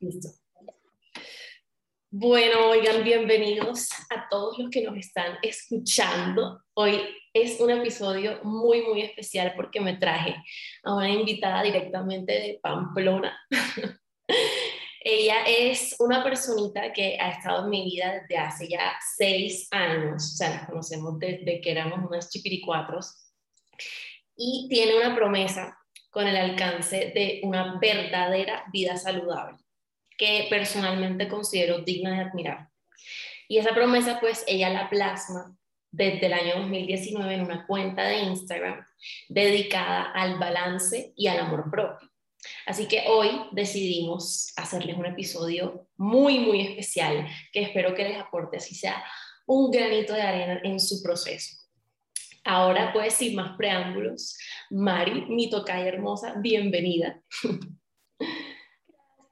Listo. Bueno, oigan, bienvenidos a todos los que nos están escuchando. Hoy es un episodio muy, muy especial porque me traje a una invitada directamente de Pamplona. Ella es una personita que ha estado en mi vida desde hace ya seis años, o sea, la conocemos desde que éramos unas chipiricuatros, y tiene una promesa con el alcance de una verdadera vida saludable, que personalmente considero digna de admirar. Y esa promesa, pues, ella la plasma desde el año 2019 en una cuenta de Instagram dedicada al balance y al amor propio. Así que hoy decidimos hacerles un episodio muy, muy especial que espero que les aporte así sea un granito de arena en su proceso. Ahora, pues, sin más preámbulos, Mari, mi tocaya hermosa, bienvenida.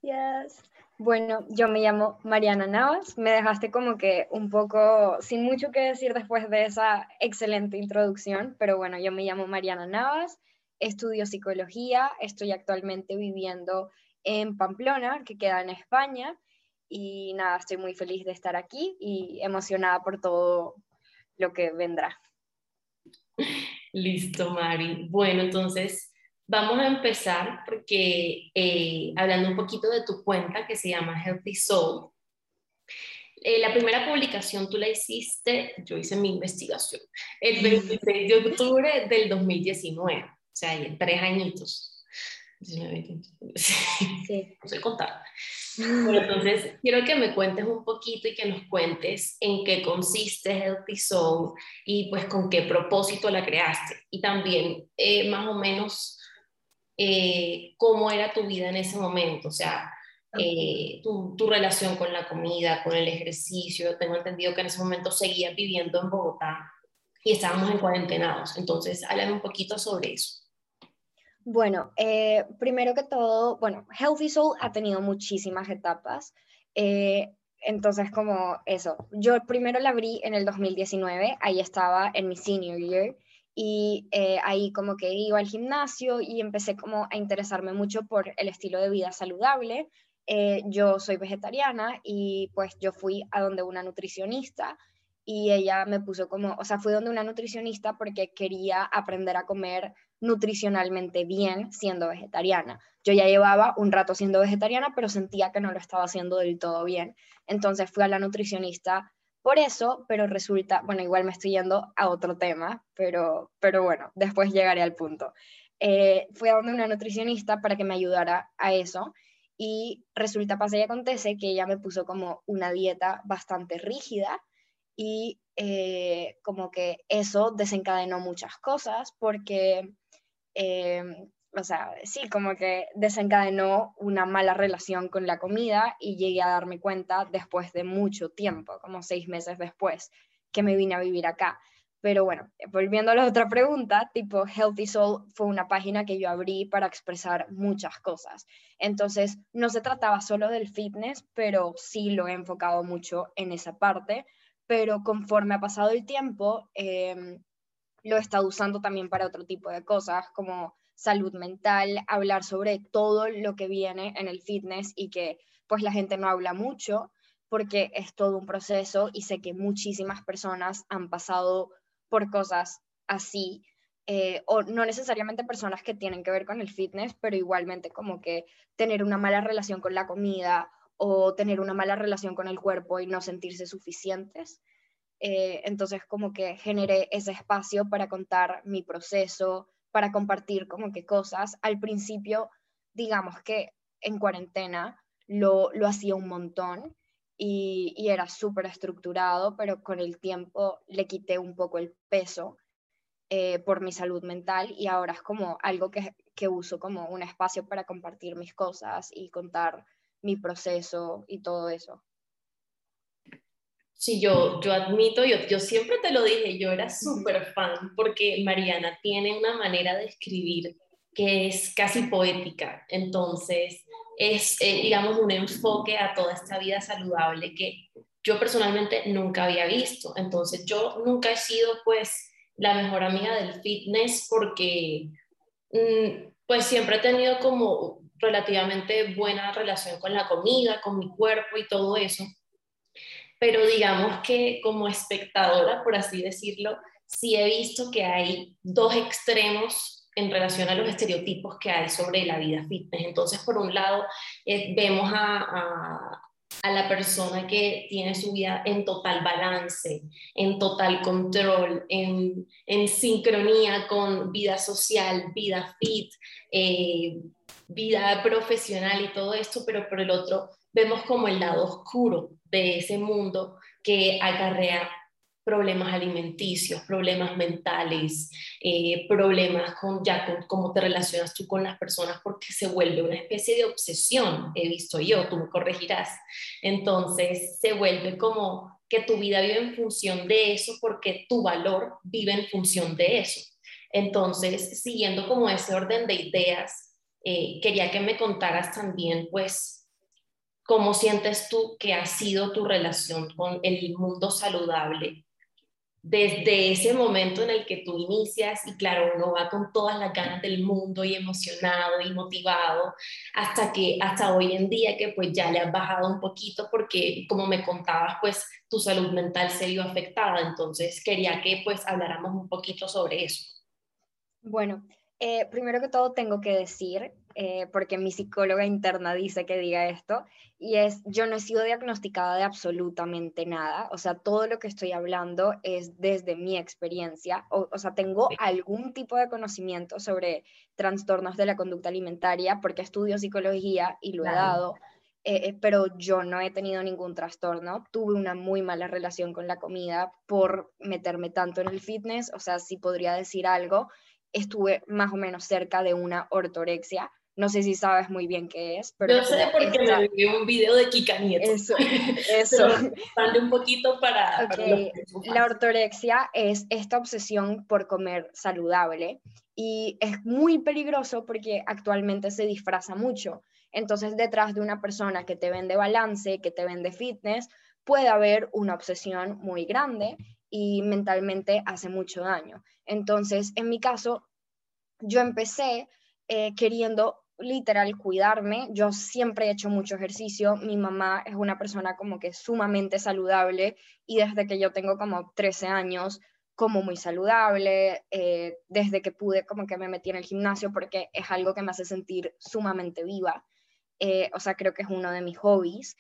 Gracias. Bueno, yo me llamo Mariana Navas. Me dejaste como que un poco sin mucho que decir después de esa excelente introducción, pero bueno, yo me llamo Mariana Navas, estudio psicología, estoy actualmente viviendo en Pamplona, que queda en España, y nada, estoy muy feliz de estar aquí y emocionada por todo lo que vendrá. Listo, Mari. Bueno, entonces vamos a empezar porque eh, hablando un poquito de tu cuenta que se llama Healthy Soul. Eh, la primera publicación tú la hiciste, yo hice mi investigación, el 26 de octubre del 2019, o sea, tres añitos. Sí. No sé contar. Bueno, entonces, quiero que me cuentes un poquito y que nos cuentes en qué consiste Healthy Soul y pues con qué propósito la creaste. Y también eh, más o menos eh, cómo era tu vida en ese momento, o sea, eh, tu, tu, relación con la comida, con el ejercicio. Tengo entendido que en ese momento seguías viviendo en Bogotá y estábamos en cuarentenados. Entonces, háblame un poquito sobre eso. Bueno, eh, primero que todo, bueno, Healthy Soul ha tenido muchísimas etapas. Eh, entonces, como eso, yo primero la abrí en el 2019, ahí estaba en mi senior year, y eh, ahí como que iba al gimnasio y empecé como a interesarme mucho por el estilo de vida saludable. yo soy vegetariana y pues yo fui a donde una nutricionista y ella me puso como, o sea, fui donde una nutricionista porque quería aprender a comer nutricionalmente bien siendo vegetariana. Yo ya llevaba un rato siendo vegetariana, pero sentía que no lo estaba haciendo del todo bien. Entonces fui a la nutricionista por eso, pero resulta, bueno, igual me estoy yendo a otro tema, pero, pero bueno, después llegaré al punto. Eh, fui a donde una nutricionista para que me ayudara a eso y resulta, pasa y acontece que ella me puso como una dieta bastante rígida y eh, como que eso desencadenó muchas cosas porque, eh, o sea, sí, como que desencadenó una mala relación con la comida y llegué a darme cuenta después de mucho tiempo, como seis meses después que me vine a vivir acá. Pero bueno, volviendo a la otra pregunta, tipo Healthy Soul fue una página que yo abrí para expresar muchas cosas. Entonces, no se trataba solo del fitness, pero sí lo he enfocado mucho en esa parte pero conforme ha pasado el tiempo, em, lo he estado usando también para otro tipo de cosas, como salud mental, hablar sobre todo lo que viene en el fitness y que pues la gente no habla mucho porque es todo un proceso y sé que muchísimas personas han pasado por cosas así, eh, o no necesariamente personas que tienen que ver con el fitness, pero igualmente como que tener una mala relación con la comida o tener una mala relación con el cuerpo y no sentirse suficientes. Eh, entonces como que generé ese espacio para contar mi proceso, para compartir como que cosas. Al principio, digamos que en cuarentena lo, lo hacía un montón y, y era súper estructurado, pero con el tiempo le quité un poco el peso eh, por mi salud mental y ahora es como algo que, que uso como un espacio para compartir mis cosas y contar mi proceso y todo eso. Sí, yo, yo admito, yo, yo siempre te lo dije, yo era súper fan porque Mariana tiene una manera de escribir que es casi poética, entonces es, eh, digamos, un enfoque a toda esta vida saludable que yo personalmente nunca había visto, entonces yo nunca he sido pues la mejor amiga del fitness porque mm, pues siempre he tenido como relativamente buena relación con la comida, con mi cuerpo y todo eso. Pero digamos que como espectadora, por así decirlo, sí he visto que hay dos extremos en relación a los estereotipos que hay sobre la vida fitness. Entonces, por un lado, eh, vemos a, a la persona que tiene su vida en total balance, en total control, en, sincronía con vida social, vida fit, eh, vida profesional y todo esto, pero por el otro vemos como el lado oscuro de ese mundo que acarrea problemas alimenticios, problemas mentales, eh, problemas con ya con cómo te relacionas tú con las personas, porque se vuelve una especie de obsesión, he visto yo, tú me corregirás. Entonces se vuelve como que tu vida vive en función de eso, porque tu valor vive en función de eso. Entonces, siguiendo como ese orden de ideas, eh, quería que me contaras también, pues, cómo sientes tú que ha sido tu relación con el mundo saludable desde ese momento en el que tú inicias y claro, uno va con todas las ganas del mundo y emocionado y motivado hasta que hasta hoy en día que pues ya le has bajado un poquito porque como me contabas pues tu salud mental se vio afectada, entonces quería que pues habláramos un poquito sobre eso. Bueno, eh, primero que todo tengo que decir, eh, porque mi psicóloga interna dice que diga esto, y es, yo no he sido diagnosticada de absolutamente nada, o sea, todo lo que estoy hablando es desde mi experiencia, o, o sea, tengo algún tipo de conocimiento sobre trastornos de la conducta alimentaria, porque estudio psicología y lo he dado. Eh, pero yo no he tenido ningún trastorno. Tuve una muy mala relación con la comida por meterme tanto en el fitness, o sea, si podría decir algo, estuve más o menos cerca de una ortorexia. No sé si sabes muy bien qué es, pero... Yo sé porque me vi un video de Kika Nieto. Eso, eso. un poquito para... la ortorexia es esta obsesión por comer saludable y es muy peligroso porque actualmente se disfraza mucho. Entonces, detrás de una persona que te vende balance, que te vende fitness, puede haber una obsesión muy grande y mentalmente hace mucho daño. Entonces, en mi caso, yo empecé eh, queriendo literal cuidarme. Yo siempre he hecho mucho ejercicio. Mi mamá es una persona como que sumamente saludable y desde que yo tengo como 13 años, como muy saludable, eh, desde que pude como que me metí en el gimnasio porque es algo que me hace sentir sumamente viva. Eh, o sea, creo que es uno de mis hobbies.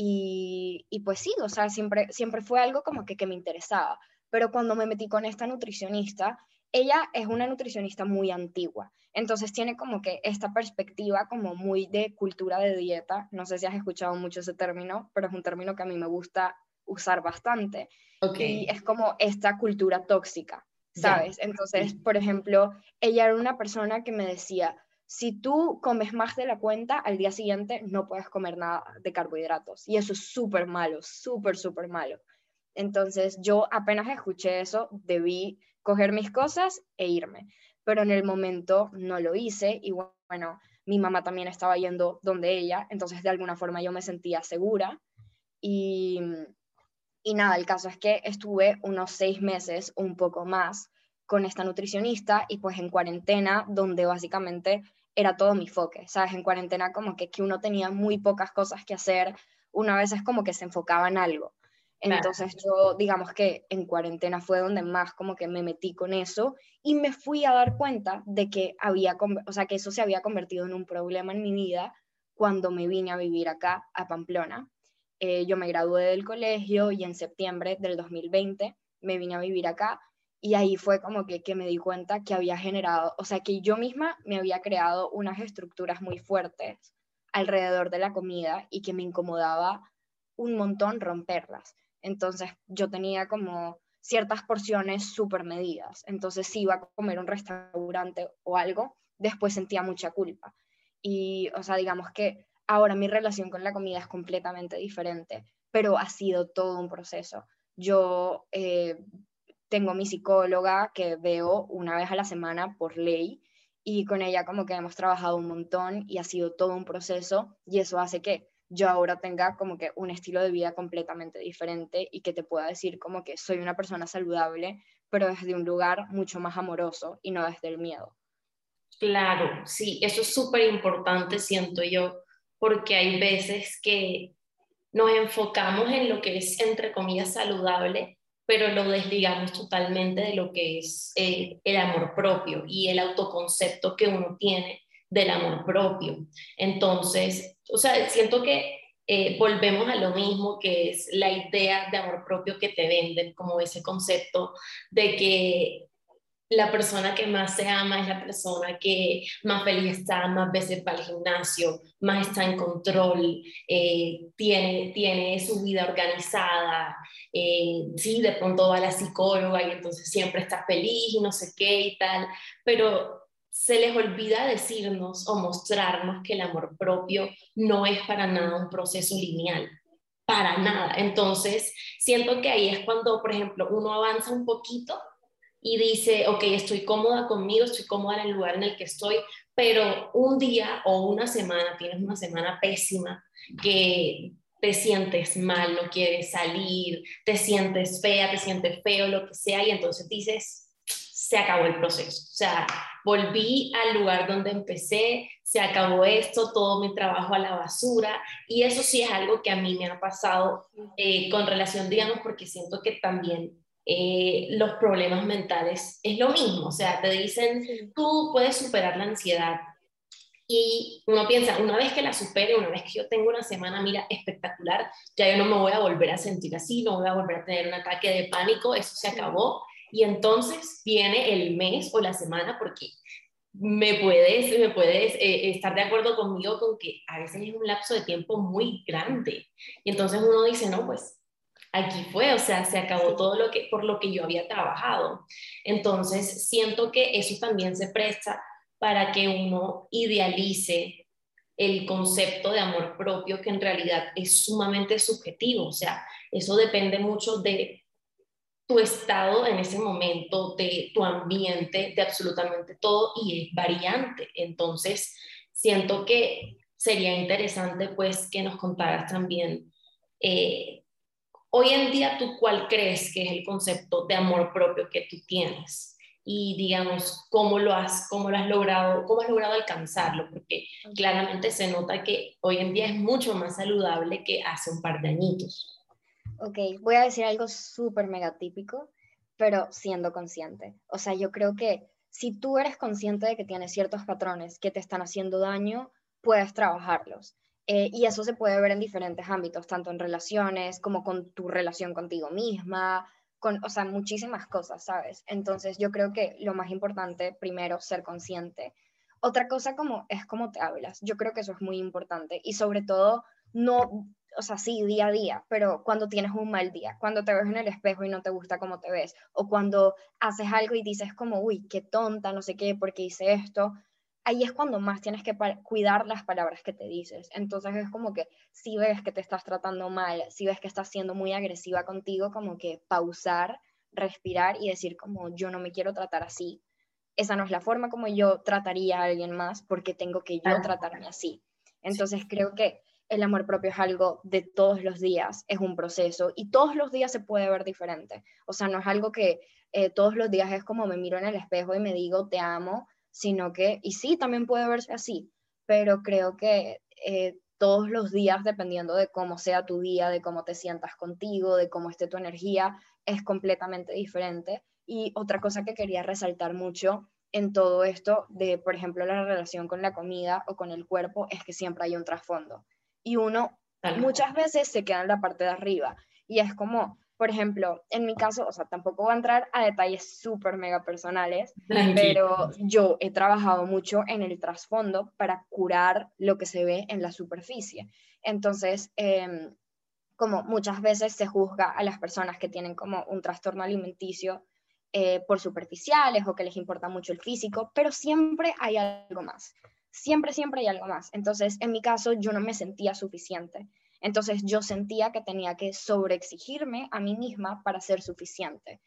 Y, pues sí, o sea, siempre, siempre fue algo como que, que me interesaba. Pero cuando me metí con esta nutricionista, ella es una nutricionista muy antigua, entonces tiene como que esta perspectiva como muy de cultura de dieta, no sé si has escuchado mucho ese término, pero es un término que a mí me gusta usar bastante, y es como esta cultura tóxica, ¿sabes? Entonces, por ejemplo, ella era una persona que me decía, si tú comes más de la cuenta, al día siguiente no puedes comer nada de carbohidratos, y eso es súper malo, súper, súper malo. Entonces, yo apenas escuché eso, debí coger mis cosas e irme. Pero en el momento no lo hice y bueno, mi mamá también estaba yendo donde ella, entonces de alguna forma yo me sentía segura y, y nada, el caso es que estuve unos seis meses, un poco más, con esta nutricionista y pues en cuarentena, donde básicamente era todo mi foque, ¿sabes? En cuarentena como que, que uno tenía muy pocas cosas que hacer, una vez es como que se enfocaba en algo. Entonces yo, digamos que en cuarentena fue donde más como que me metí con eso y me fui a dar cuenta de que había, o sea, que eso se había convertido en un problema en mi vida cuando me vine a vivir acá, a Pamplona. Eh, yo me gradué del colegio y en septiembre del 2020 me vine a vivir acá y ahí fue como que, que me di cuenta que había generado, o sea, que yo misma me había creado unas estructuras muy fuertes alrededor de la comida y que me incomodaba un montón romperlas. Entonces yo tenía como ciertas porciones súper medidas. Entonces si iba a comer un restaurante o algo, después sentía mucha culpa. Y, o sea, digamos que ahora mi relación con la comida es completamente diferente, pero ha sido todo un proceso. Yo eh, tengo mi psicóloga que veo una vez a la semana por ley y con ella como que hemos trabajado un montón y ha sido todo un proceso y eso hace que yo ahora tenga como que un estilo de vida completamente diferente y que te pueda decir como que soy una persona saludable, pero desde un lugar mucho más amoroso y no desde el miedo. Claro, sí, eso es súper importante, siento yo, porque hay veces que nos enfocamos en lo que es, entre comillas, saludable, pero lo desligamos totalmente de lo que es eh, el amor propio y el autoconcepto que uno tiene del amor propio. Entonces, o sea, siento que eh, volvemos a lo mismo que es la idea de amor propio que te venden, como ese concepto de que la persona que más se ama es la persona que más feliz está, más veces va al gimnasio, más está en control, eh, tiene, tiene su vida organizada, eh, sí, de pronto va a la psicóloga y entonces siempre está feliz y no sé qué y tal, pero se les olvida decirnos o mostrarnos que el amor propio no es para nada un proceso lineal, para nada. Entonces, siento que ahí es cuando, por ejemplo, uno avanza un poquito y dice, ok, estoy cómoda conmigo, estoy cómoda en el lugar en el que estoy, pero un día o una semana, tienes una semana pésima, que te sientes mal, no quieres salir, te sientes fea, te sientes feo, lo que sea, y entonces dices, se acabó el proceso. O sea, volví al lugar donde empecé, se acabó esto, todo mi trabajo a la basura, y eso sí es algo que a mí me ha pasado eh, con relación, digamos, porque siento que también eh, los problemas mentales es lo mismo, o sea, te dicen, tú puedes superar la ansiedad. Y uno piensa, una vez que la supere, una vez que yo tengo una semana, mira, espectacular, ya yo no me voy a volver a sentir así, no voy a volver a tener un ataque de pánico, eso se acabó. Y entonces viene el mes o la semana, porque me puedes, me puedes eh, estar de acuerdo conmigo con que a veces es un lapso de tiempo muy grande. Y entonces uno dice, no, pues aquí fue, o sea, se acabó todo lo que por lo que yo había trabajado. Entonces, siento que eso también se presta para que uno idealice el concepto de amor propio que en realidad es sumamente subjetivo, o sea, eso depende mucho de tu estado en ese momento, de tu ambiente, de absolutamente todo y es variante. Entonces, siento que sería interesante pues que nos contaras también eh, Hoy en día, ¿tú cuál crees que es el concepto de amor propio que tú tienes? Y digamos, ¿cómo lo has, cómo lo has logrado, cómo has logrado alcanzarlo? Porque claramente se nota que hoy en día es mucho más saludable que hace un par de añitos. Ok, voy a decir algo súper mega típico, pero siendo consciente. O sea, yo creo que si tú eres consciente de que tienes ciertos patrones que te están haciendo daño, puedes trabajarlos. Eh, y eso se puede ver en diferentes ámbitos, tanto en relaciones como con tu relación contigo misma, con, o sea, muchísimas cosas, ¿sabes? Entonces yo creo que lo más importante, primero, ser consciente. Otra cosa como es cómo te hablas. Yo creo que eso es muy importante y sobre todo no, o sea, sí, día a día, pero cuando tienes un mal día, cuando te ves en el espejo y no te gusta cómo te ves, o cuando haces algo y dices como, uy, qué tonta, no sé qué, porque hice esto, ahí es cuando más tienes que cuidar las palabras que te dices. Entonces es como que si ves que te estás tratando mal, si ves que estás siendo muy agresiva contigo, como que pausar, respirar y decir como yo no me quiero tratar así. Esa no es la forma como yo trataría a alguien más porque tengo que yo tratarme así. Entonces creo que el amor propio es algo de todos los días, es un proceso y todos los días se puede ver diferente. O sea, no es algo que eh, todos los días es como me miro en el espejo y me digo te amo sino que, y sí, también puede verse así, pero creo que eh, todos los días, dependiendo de cómo sea tu día, de cómo te sientas contigo, de cómo esté tu energía, es completamente diferente. Y otra cosa que quería resaltar mucho en todo esto de, por ejemplo, la relación con la comida o con el cuerpo, es que siempre hay un trasfondo. Y uno muchas veces se queda en la parte de arriba. Y es como, por ejemplo, en mi caso, o sea, tampoco voy a entrar a detalles súper mega personales, pero yo he trabajado mucho en el trasfondo para curar lo que se ve en la superficie. Entonces, em, como muchas veces se juzga a las personas que tienen como un trastorno alimenticio eh, por superficiales o que les importa mucho el físico, pero siempre hay algo más. Siempre, siempre hay algo más. Entonces, en mi caso, yo no me sentía suficiente. Entonces yo sentía que tenía que sobreexigirme a mí misma para ser suficiente.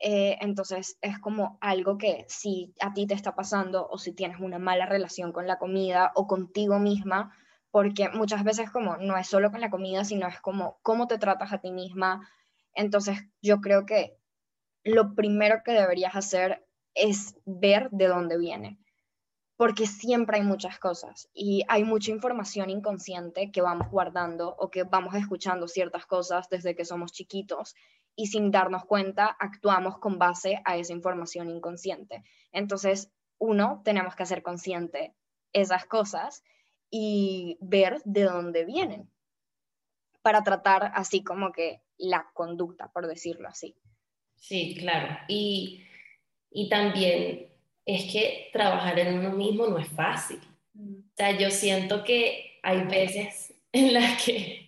Eh, entonces es como algo que si a ti te está pasando o si tienes una mala relación con la comida o contigo misma, porque muchas veces como no es solo con la comida, sino es como cómo te tratas a ti misma. Entonces yo creo que lo primero que deberías hacer es ver de dónde viene. Porque siempre hay muchas cosas y hay mucha información inconsciente que vamos guardando o que vamos escuchando ciertas cosas desde que somos chiquitos y sin darnos cuenta actuamos con base a esa información inconsciente. Entonces, uno, tenemos que hacer consciente esas cosas y ver de dónde vienen para tratar así como que la conducta, por decirlo así. Sí, claro. Y, y también es que trabajar en uno mismo no es fácil. Mm. O sea, yo siento que hay veces en las que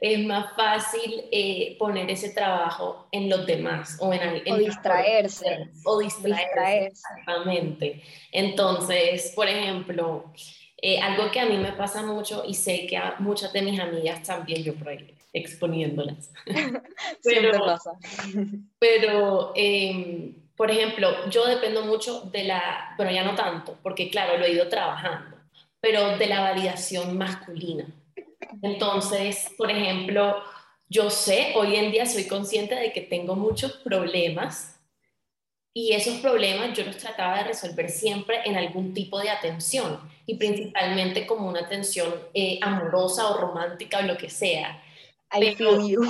es más fácil eh, poner ese trabajo en los demás o en, o distraerse o distraerse, exactamente entonces por ejemplo eh, algo que a mí me pasa mucho y sé que a muchas de mis amigas también, yo por ahí exponiéndolas. pero, pasa. Pero, em, por ejemplo, yo dependo mucho de la, bueno, ya no tanto, porque claro, lo he ido trabajando, pero de la validación masculina. Entonces, por ejemplo, yo sé, hoy en día soy consciente de que tengo muchos problemas y esos problemas yo los trataba de resolver siempre en algún tipo de atención y principalmente como una atención eh, amorosa o romántica o lo que sea. I feel you.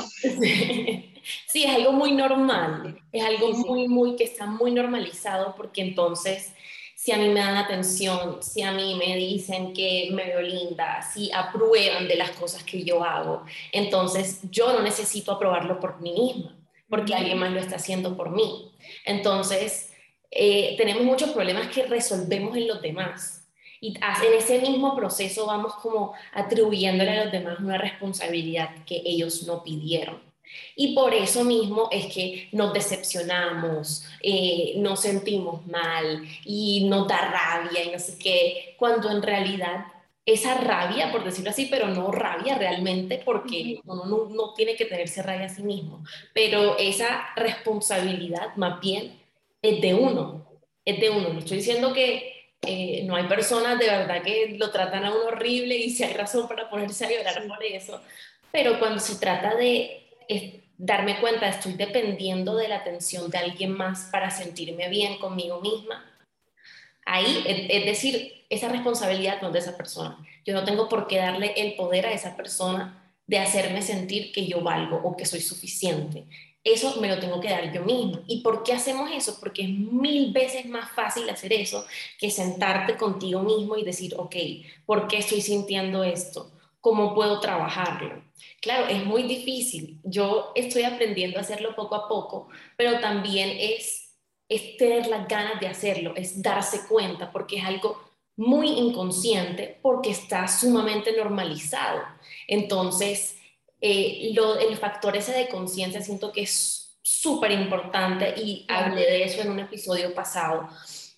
Sí, es algo muy normal, es algo muy, muy que está muy normalizado porque entonces si a mí me dan atención, si a mí me dicen que me veo linda, si aprueban de las cosas que yo hago, entonces yo no necesito aprobarlo por mí misma porque alguien más lo está haciendo por mí. Entonces, eh, tenemos muchos problemas que resolvemos en los demás. Y en ese mismo proceso vamos como atribuyéndole a los demás una responsabilidad que ellos no pidieron. Y por eso mismo es que nos decepcionamos, eh, nos sentimos mal y nos da rabia y no sé qué, cuando en realidad esa rabia, por decirlo así, pero no rabia realmente, porque uno no, tiene que tenerse rabia a sí mismo, pero esa responsabilidad más bien es de uno, es de uno. No estoy diciendo que eh, no hay personas de verdad que lo tratan a uno horrible y si hay razón para ponerse a llorar por eso, pero cuando se trata de darme cuenta, estoy dependiendo de la atención de alguien más para sentirme bien conmigo misma, ahí, es decir, esa responsabilidad no es de esa persona. Yo no tengo por qué darle el poder a esa persona de hacerme sentir que yo valgo o que soy suficiente. Eso me lo tengo que dar yo mismo. ¿Y por qué hacemos eso? Porque es mil veces más fácil hacer eso que sentarte contigo mismo y decir, ok, ¿por qué estoy sintiendo esto? ¿Cómo puedo trabajarlo? Claro, es muy difícil. Yo estoy aprendiendo a hacerlo poco a poco, pero también es, es tener las ganas de hacerlo, es darse cuenta, porque es algo muy inconsciente porque está sumamente normalizado. Entonces, eh, lo, el factor ese de conciencia siento que es súper importante y hablé de eso en un episodio pasado,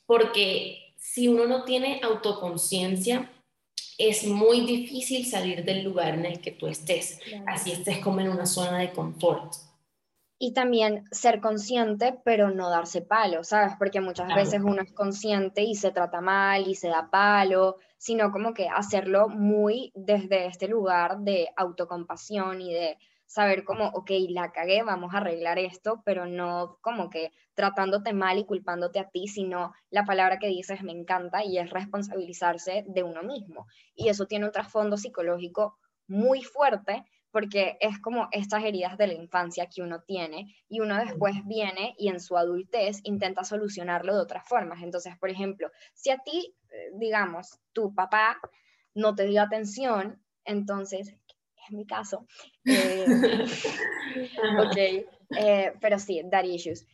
porque si uno no tiene autoconciencia, es muy difícil salir del lugar en el que tú estés, así estés como en una zona de confort. Y también ser consciente, pero no darse palo, ¿sabes? Porque muchas veces uno es consciente y se trata mal y se da palo, sino como que hacerlo muy desde este lugar de autocompasión y de saber como, ok, la cagué, vamos a arreglar esto, pero no como que tratándote mal y culpándote a ti, sino la palabra que dices me encanta y es responsabilizarse de uno mismo. Y eso tiene un trasfondo psicológico muy fuerte porque es como estas heridas de la infancia que uno tiene y uno después viene y en su adultez intenta solucionarlo de otras formas. Entonces, por ejemplo, si a ti, eh, digamos, tu papá no te dio atención, entonces, es mi caso, eh, ok, eh, pero sí, daddy issues.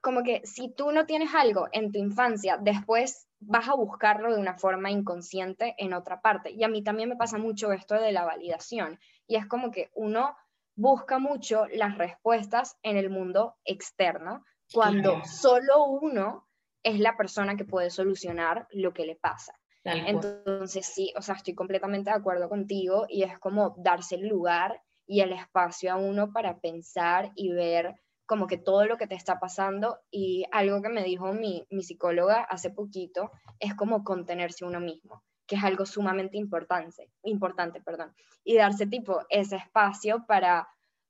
como que si tú no tienes algo en tu infancia, después vas a buscarlo de una forma inconsciente en otra parte. Y a mí también me pasa mucho esto de la validación y es como que uno busca mucho las respuestas en el mundo externo cuando solo uno es la persona que puede solucionar lo que le pasa. Entonces sí, o sea, estoy completamente de acuerdo contigo y es como darse el lugar y el espacio a uno para pensar y ver como que todo lo que te está pasando. Y algo que me dijo mi, mi psicóloga hace poquito es como contenerse uno mismo que es algo sumamente importante, importante perdón, y darse tipo ese espacio para,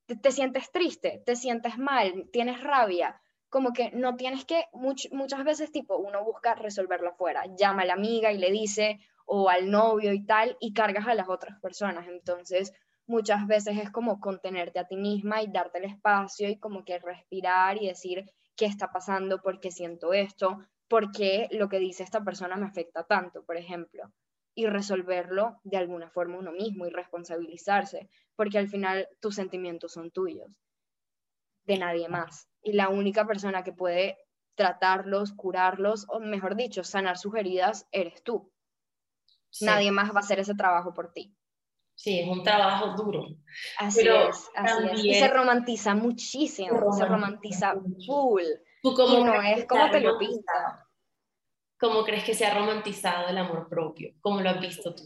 te, sientes triste, te sientes mal, tienes rabia, como que no tienes que, muchas veces tipo, uno busca resolverlo afuera, llama a la amiga y le dice, o al novio y tal, y cargas a las otras personas. Entonces, muchas veces es como contenerte a ti misma y darte el espacio y como que respirar y decir qué está pasando, por qué siento esto, por qué lo que dice esta persona me afecta tanto, por ejemplo, y resolverlo de alguna forma uno mismo y responsabilizarse, porque al final tus sentimientos son tuyos, de nadie más y la única persona que puede tratarlos, curarlos, o mejor dicho, sanar sus heridas, eres tú. Nadie más va a hacer ese trabajo por ti. Sí, es un trabajo duro. Así es, así es. Y se romantiza muchísimo, se romantiza, full. ¿Tú cómo no es como te lo pinta. ¿Cómo crees que se ha romantizado el amor propio? ¿Cómo lo has visto tú?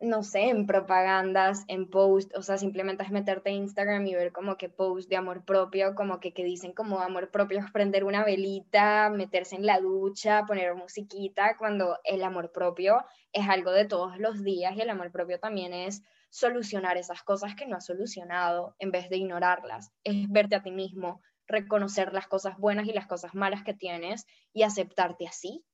No sé, en propagandas, en posts, o sea, simplemente es meterte en Instagram y ver como que posts de amor propio, como que, que dicen como amor propio es prender una velita, meterse en la ducha, poner musiquita, cuando el amor propio es algo de todos los días y el amor propio también es solucionar esas cosas que no has solucionado en vez de ignorarlas, es verte a ti mismo, reconocer las cosas buenas y las cosas malas que tienes y aceptarte así,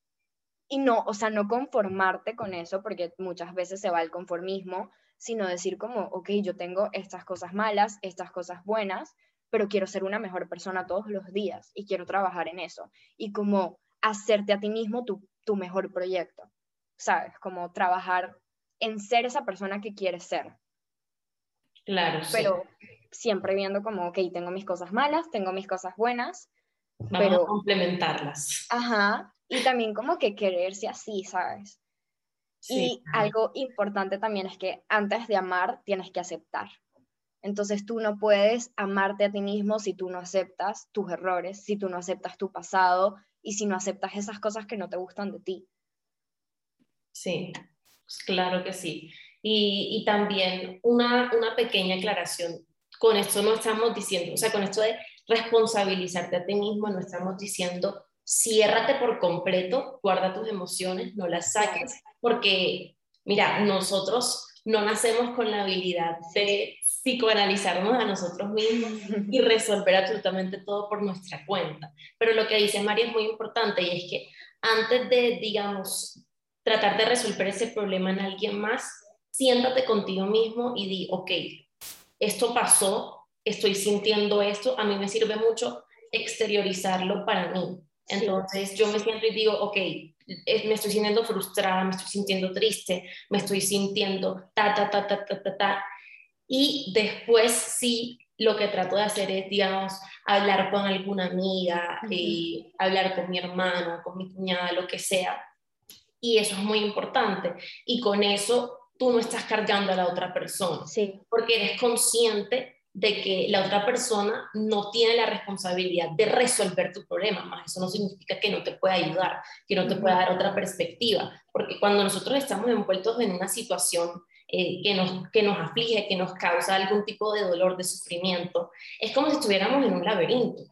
y no, o sea, no conformarte con eso, porque muchas veces se va el conformismo, sino decir como, ok, yo tengo estas cosas malas, estas cosas buenas, pero quiero ser una mejor persona todos los días y quiero trabajar en eso. Y como hacerte a ti mismo tu, tu mejor proyecto, ¿sabes? Como trabajar en ser esa persona que quieres ser. Claro, Pero siempre viendo como, ok, tengo mis cosas malas, tengo mis cosas buenas. Vamos pero, a complementarlas. Ajá, y también como que quererse así, ¿sabes? y algo importante también es que antes de amar tienes que aceptar. Entonces tú no puedes amarte a ti mismo si tú no aceptas tus errores, si tú no aceptas tu pasado y si no aceptas esas cosas que no te gustan de ti. Sí, claro que sí. Y, y también una, una pequeña aclaración. Con esto no estamos diciendo, o sea, con esto de responsabilizarte a ti mismo, no estamos diciendo ciérrate por completo, guarda tus emociones, no las saques, porque, mira, nosotros no nacemos con la habilidad de psicoanalizarnos a nosotros mismos y resolver absolutamente todo por nuestra cuenta. Pero lo que dice María es muy importante y es que antes de, digamos, tratar de resolver ese problema en alguien más, siéntate contigo mismo y di, ok, esto pasó, estoy sintiendo esto, a mí me sirve mucho exteriorizarlo para mí. Entonces yo me siento y digo, ok, me estoy sintiendo frustrada, me estoy sintiendo triste, me estoy sintiendo ta, ta, ta, ta, ta, ta, ta. Y después sí, lo que trato de hacer es, digamos, hablar con alguna amiga, eh, hablar con mi hermano, con mi cuñada, lo que sea. Y eso es muy importante. Y con eso tú no estás cargando a la otra persona, sí. porque eres consciente de que la otra persona no tiene la responsabilidad de resolver tu problema, más eso no significa que no te pueda ayudar, que no te pueda dar otra perspectiva, porque cuando nosotros estamos envueltos en una situación eh, que, nos, que nos aflige, que nos causa algún tipo de dolor, de sufrimiento, es como si estuviéramos en un laberinto.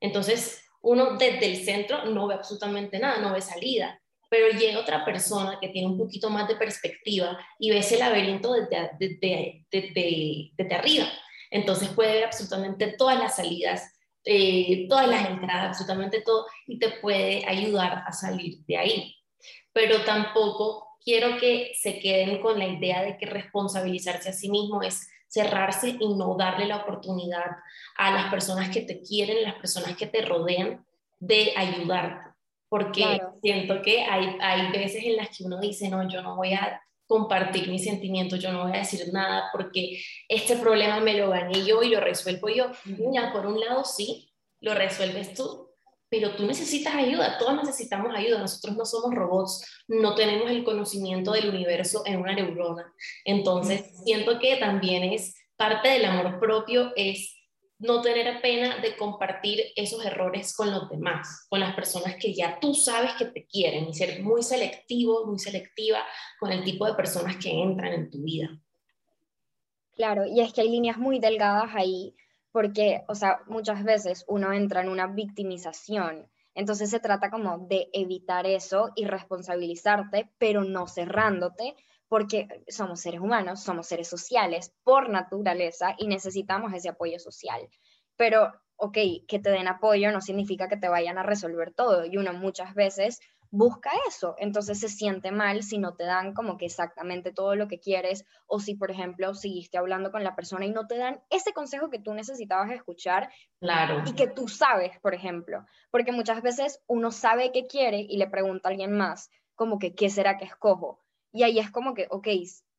Entonces, uno desde el centro no ve absolutamente nada, no ve salida, pero llega otra persona que tiene un poquito más de perspectiva y ve ese laberinto desde, desde, desde, desde arriba entonces puede ver absolutamente todas las salidas, eh, todas las entradas, absolutamente todo, y te puede ayudar a salir de ahí. Pero tampoco quiero que se queden con la idea de que responsabilizarse a sí mismo es cerrarse y no darle la oportunidad a las personas que te quieren, las personas que te rodean, de ayudarte. Porque siento que hay, hay veces en las que uno dice, no, yo no voy a compartir mis sentimientos, yo no voy a decir nada porque este problema me lo gané yo y lo resuelvo yo. Mira, por un lado sí, lo resuelves tú, pero tú necesitas ayuda, todos necesitamos ayuda, nosotros no somos robots, no tenemos el conocimiento del universo en una neurona. Entonces, siento que también es parte del amor propio, es no tener pena de compartir esos errores con los demás, con las personas que ya tú sabes que te quieren y ser muy selectivo, muy selectiva con el tipo de personas que entran en tu vida. Claro, y es que hay líneas muy delgadas ahí porque, o sea, muchas veces uno entra en una victimización. Entonces se trata como de evitar eso y responsabilizarte, pero no cerrándote, porque somos seres humanos, somos seres sociales por naturaleza y necesitamos ese apoyo social. Pero ok, que te den apoyo no significa que te vayan a resolver todo y uno muchas veces busca eso, entonces se siente mal si no te dan como que exactamente todo lo que quieres o si, por ejemplo, seguiste hablando con la persona y no te dan ese consejo que tú necesitabas escuchar claro. y que tú sabes, por ejemplo, porque muchas veces uno sabe qué quiere y le pregunta a alguien más, como que, ¿qué será que escojo? Y ahí es como que, ok,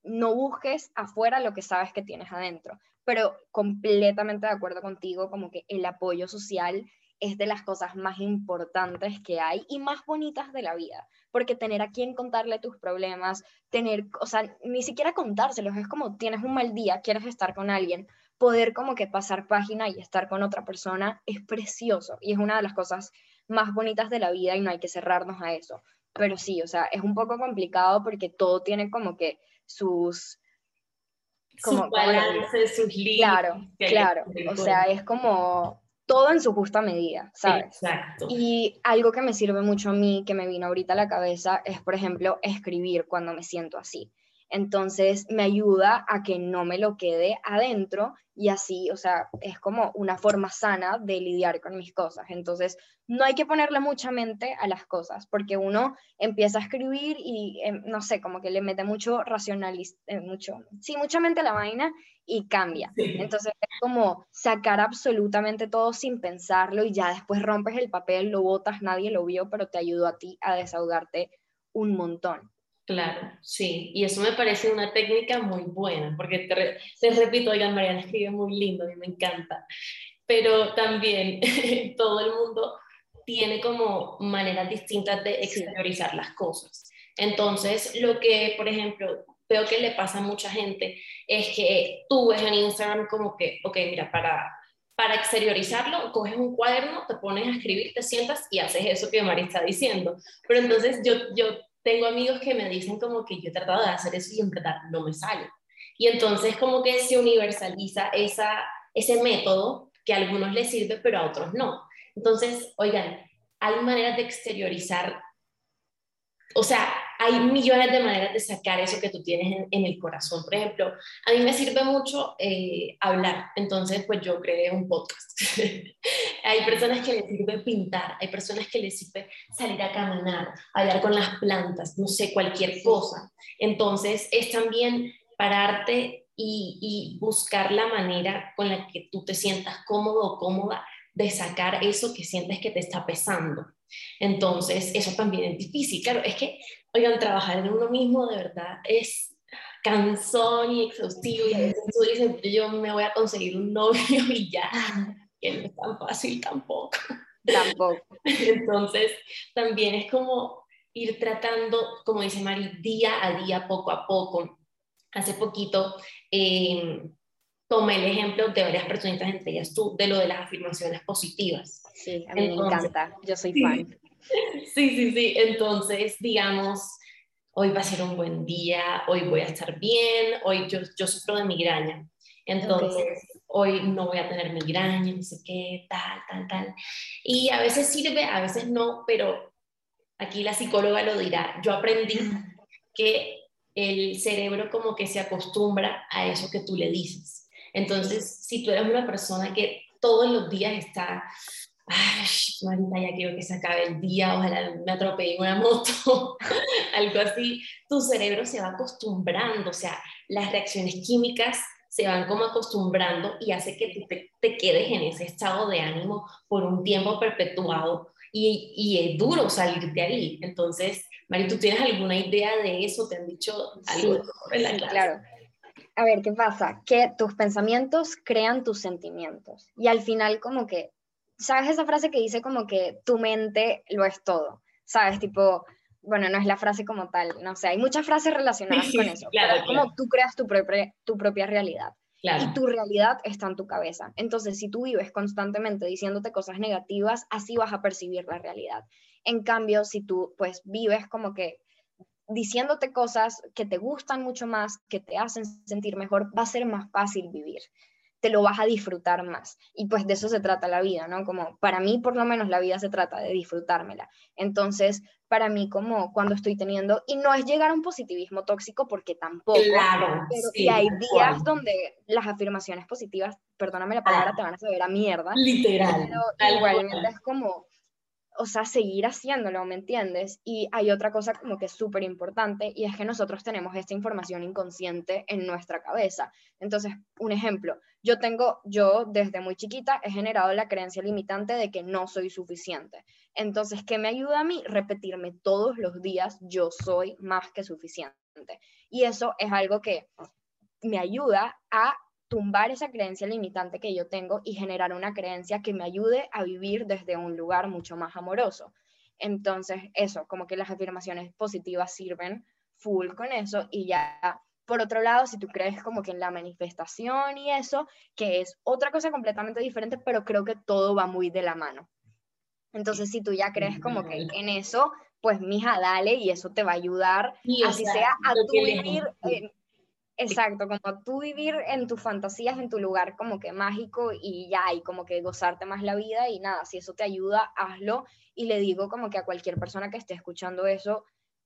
no busques afuera lo que sabes que tienes adentro, pero completamente de acuerdo contigo, como que el apoyo social es de las cosas más importantes que hay y más bonitas de la vida, porque tener a quien contarle tus problemas, tener, o sea, ni siquiera contárselos, es como tienes un mal día, quieres estar con alguien, poder como que pasar página y estar con otra persona es precioso y es una de las cosas más bonitas de la vida y no hay que cerrarnos a eso. Pero sí, o sea, es un poco complicado porque todo tiene como que sus... Como, sus sus límites. Claro, claro. O sea, es como todo en su justa medida, ¿sabes? Exacto. Y algo que me sirve mucho a mí, que me vino ahorita a la cabeza, es, por ejemplo, escribir cuando me siento así. Entonces me ayuda a que no me lo quede adentro y así, o sea, es como una forma sana de lidiar con mis cosas. Entonces no hay que ponerle mucha mente a las cosas porque uno empieza a escribir y em, no sé, como que le mete mucho racionalista, eh, mucho, sí, mucha mente a la vaina y cambia. Entonces es como sacar absolutamente todo sin pensarlo y ya después rompes el papel, lo botas, nadie lo vio, pero te ayudó a ti a desahogarte un montón. Claro, sí, y eso me parece una técnica muy buena, porque te, repito, oigan, Mariana escribe muy lindo, a mí me encanta, pero también todo el mundo tiene como maneras distintas de exteriorizar las cosas. Entonces, lo que, por ejemplo, veo que le pasa a mucha gente es que tú ves en Instagram como que, ok, mira, para, para exteriorizarlo, coges un cuaderno, te pones a escribir, te sientas y haces eso que Mari está diciendo. Pero entonces yo, yo tengo amigos que me dicen como que yo he tratado de hacer eso y en verdad no me sale. Y entonces como que se universaliza esa, ese método que a algunos les sirve, pero a otros no. Entonces, oigan, hay maneras de exteriorizar, o sea, hay millones de maneras de sacar eso que tú tienes en, el corazón. Por ejemplo, a mí me sirve mucho eh, hablar, entonces pues yo creé un podcast. hay personas que les sirve pintar, hay personas que les sirve salir a caminar, hablar con las plantas, no sé, cualquier cosa. Entonces es también pararte y, y buscar la manera con la que tú te sientas cómodo o cómoda de sacar eso que sientes que te está pesando. Entonces, eso también es difícil. Claro, es que, oigan, trabajar en uno mismo de verdad es cansón y exhaustivo y a veces tú dices, yo me voy a conseguir un novio y ya, que no es tan fácil tampoco. Tampoco. Entonces, también es como ir tratando, como dice Mari, día a día, poco a poco. Hace poquito eh, tomé el ejemplo de varias personitas, entre ellas tú, de lo de las afirmaciones positivas. Sí, a mí me encanta, yo soy fan. Sí, sí, sí, entonces, digamos, hoy va a ser un buen día, hoy voy a estar bien, hoy yo, yo sufro de migraña, entonces hoy no voy a tener migraña, no sé qué, tal, tal, tal. Y a veces sirve, a veces no, pero aquí la psicóloga lo dirá, yo aprendí que el cerebro como que se acostumbra a eso que tú le dices. Entonces, si tú eres una persona que todos los días está, ay, Marita, ya quiero que se acabe el día, ojalá me atropelle una moto, algo así, tu cerebro se va acostumbrando, o sea, las reacciones químicas se van como acostumbrando y hace que tú te, quedes en ese estado de ánimo por un tiempo perpetuado y, y, es duro salir de ahí. Entonces, Mari, ¿tú tienes alguna idea de eso? ¿Te han dicho algo en la clase? Claro a ver, ¿qué pasa? Que tus pensamientos crean tus sentimientos. Y al final como que, ¿sabes esa frase que dice como que tu mente lo es todo? ¿Sabes? Tipo, bueno, no es la frase como tal, no sé, hay muchas frases relacionadas con eso. claro, como tú creas tu, propia, tu propia realidad. Y tu realidad está en tu cabeza. Entonces, si tú vives constantemente diciéndote cosas negativas, así vas a percibir la realidad. En cambio, si tú pues vives como que diciéndote cosas que te gustan mucho más, que te hacen sentir mejor, va a ser más fácil vivir. te lo vas a disfrutar más. Y pues de eso se trata la vida, ¿no? Como para mí por lo menos la vida se trata de disfrutármela. Entonces, para mí como cuando estoy teniendo, y no es llegar a un positivismo tóxico porque tampoco, claro, pero sí, hay días donde las afirmaciones positivas, perdóname la palabra, ah. te van a saber a mierda. Literal. Pero igualmente es como o sea, seguir haciéndolo, ¿me entiendes? Y hay otra cosa como que es súper importante y es que nosotros tenemos esta información inconsciente en nuestra cabeza. Entonces, un ejemplo, yo tengo, yo desde muy chiquita he generado la creencia limitante de que no soy suficiente. Entonces, ¿qué me ayuda a mí? Repetirme todos los días, yo soy más que suficiente. Y eso es algo que me ayuda a tumbar esa creencia limitante que yo tengo y generar una creencia que me ayude a vivir desde un lugar mucho más amoroso. Entonces, eso, como que las afirmaciones positivas sirven full con eso y ya, por otro lado, si tú crees como que en la manifestación y eso, que es otra cosa completamente diferente, pero creo que todo va muy de la mano. Entonces, si tú ya crees como que en eso, pues mija, dale y eso te va a ayudar, así sea, a tu vivir Exacto, como tú vivir en tus fantasías, en tu lugar como que mágico y ya, y como que gozarte más la vida y nada, si eso te ayuda, hazlo. Y le digo como que a cualquier persona que esté escuchando eso,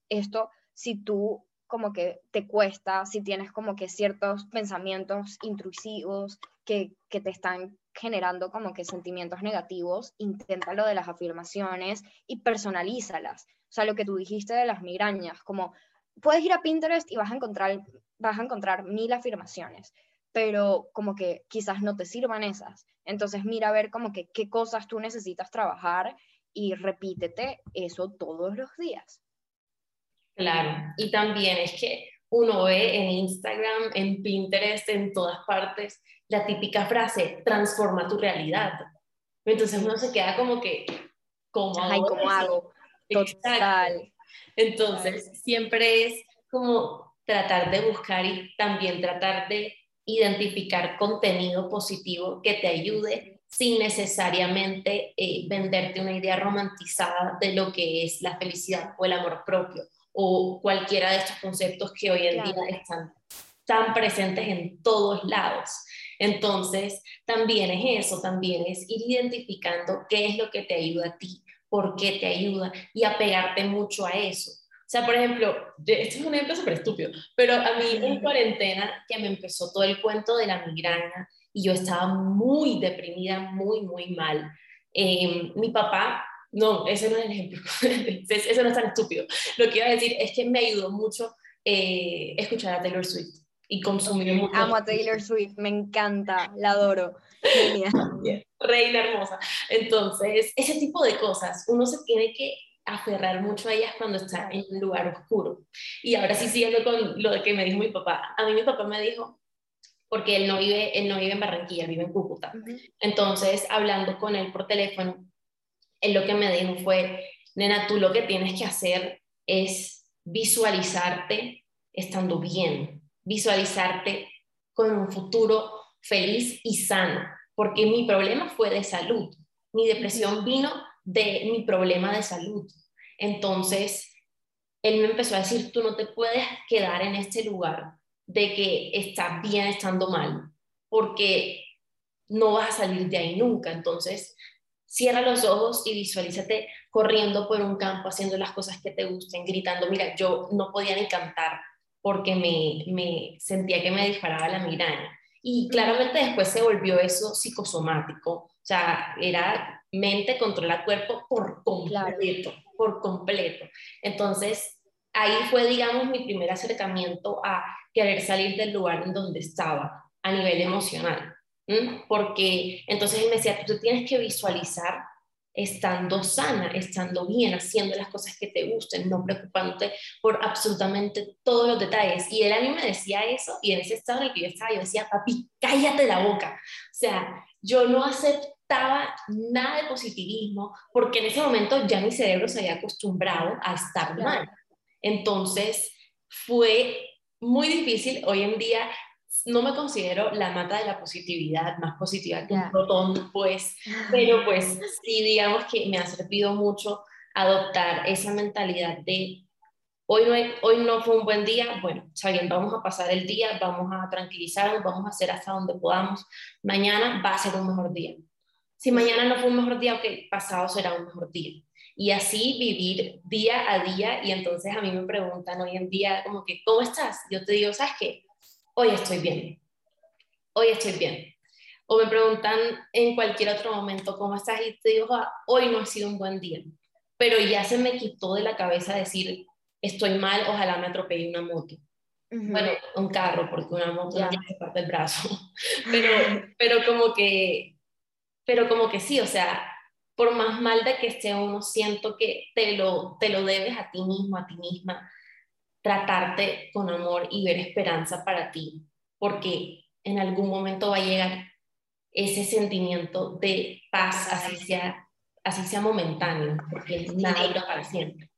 esto, si tú como que te cuesta, si tienes como que ciertos pensamientos intrusivos que, que te están generando como que sentimientos negativos, inténtalo de las afirmaciones y personalízalas. O sea, lo que tú dijiste de las migrañas, como puedes ir a Pinterest y vas a encontrar vas a encontrar mil afirmaciones, pero como que quizás no te sirvan esas. Entonces mira a ver como que qué cosas tú necesitas trabajar y repítete eso todos los días. Claro, y también es que uno ve en Instagram, en Pinterest, en todas partes, la típica frase, transforma tu realidad. Entonces uno se queda como que, ¿cómo hago? ¿cómo hago? Total. Entonces, siempre es como tratar de buscar y también tratar de identificar contenido positivo que te ayude sin necesariamente eh, venderte una idea romantizada de lo que es la felicidad o el amor propio o cualquiera de estos conceptos que hoy en día están tan presentes en todos lados. Entonces, también es eso, también es ir identificando qué es lo que te ayuda a ti, por qué te ayuda y apegarte mucho a eso. O sea, por ejemplo, este es un ejemplo súper estúpido, pero a mí en cuarentena, que me empezó todo el cuento de la migraña y yo estaba muy deprimida, muy, muy mal. Em, mi papá, no, ese no es el ejemplo, ese no es tan estúpido. Lo que iba a decir es que me ayudó mucho eh, escuchar a Taylor Swift y consumir mucho. Amo a Taylor Swift, me encanta, la adoro. Reina hermosa. Entonces, ese tipo de cosas, uno se tiene que aferrar mucho a ellas cuando está en un lugar oscuro. Y ahora sí siguiendo con lo que me dijo mi papá. A mí mi papá me dijo, porque él no vive, él no vive en Barranquilla, vive en Cúcuta. Entonces, hablando con él por teléfono, él lo que me dijo fue, nena, tú lo que tienes que hacer es visualizarte estando bien, visualizarte con un futuro feliz y sano, porque mi problema fue de salud. Mi depresión vino de mi problema de salud. Entonces, él me empezó a decir, tú no te puedes quedar en este lugar de que estás bien estando mal, porque no vas a salir de ahí nunca. Entonces, cierra los ojos y visualízate corriendo por un campo, haciendo las cosas que te gusten, gritando, mira, yo no podía ni cantar porque me, me sentía que me disparaba la migraña. Y claramente después se volvió eso psicosomático, o sea, era mente controla cuerpo por completo, por completo. Entonces, ahí fue, digamos, mi primer acercamiento a querer salir del lugar en donde estaba a nivel emocional. Porque entonces él me decía, tú tienes que visualizar estando sana, estando bien, haciendo las cosas que te gusten, no preocupándote por absolutamente todos los detalles. Y él a mí me decía eso, y en ese estado en el que yo estaba, yo decía, papi, cállate la boca. O sea, yo no acepto estaba nada de positivismo, porque en ese momento ya mi cerebro se había acostumbrado a estar mal. Entonces, fue muy difícil. Hoy en día no me considero la mata de la positividad, más positiva que un protón, pues, pero pues sí, digamos que me ha servido mucho adoptar esa mentalidad de hoy no, hoy no fue un buen día, bueno, está bien, vamos a pasar el día, vamos a tranquilizarnos, vamos a hacer hasta donde podamos, mañana va a ser un mejor día. Si mañana no fue un mejor día, ok, pasado será un mejor día. Y así vivir día a día y entonces a mí me preguntan hoy en día como que, ¿cómo estás? Yo te digo, ¿sabes qué? Hoy estoy bien, hoy estoy bien. O me preguntan en cualquier otro momento, ¿cómo estás? Y te digo, ah, hoy no ha sido un buen día. Pero ya se me quitó de la cabeza decir, estoy mal, ojalá me atropelle una moto. Bueno, un carro, porque una moto ya se parte el brazo. pero, pero como que, pero como que sí, o sea, por más mal de que esté uno, siento que te lo, te lo debes a ti mismo, a ti misma, tratarte con amor y ver esperanza para ti, porque en algún momento va a llegar ese sentimiento de paz, así sea, así sea momentáneo, porque nada dura para siempre.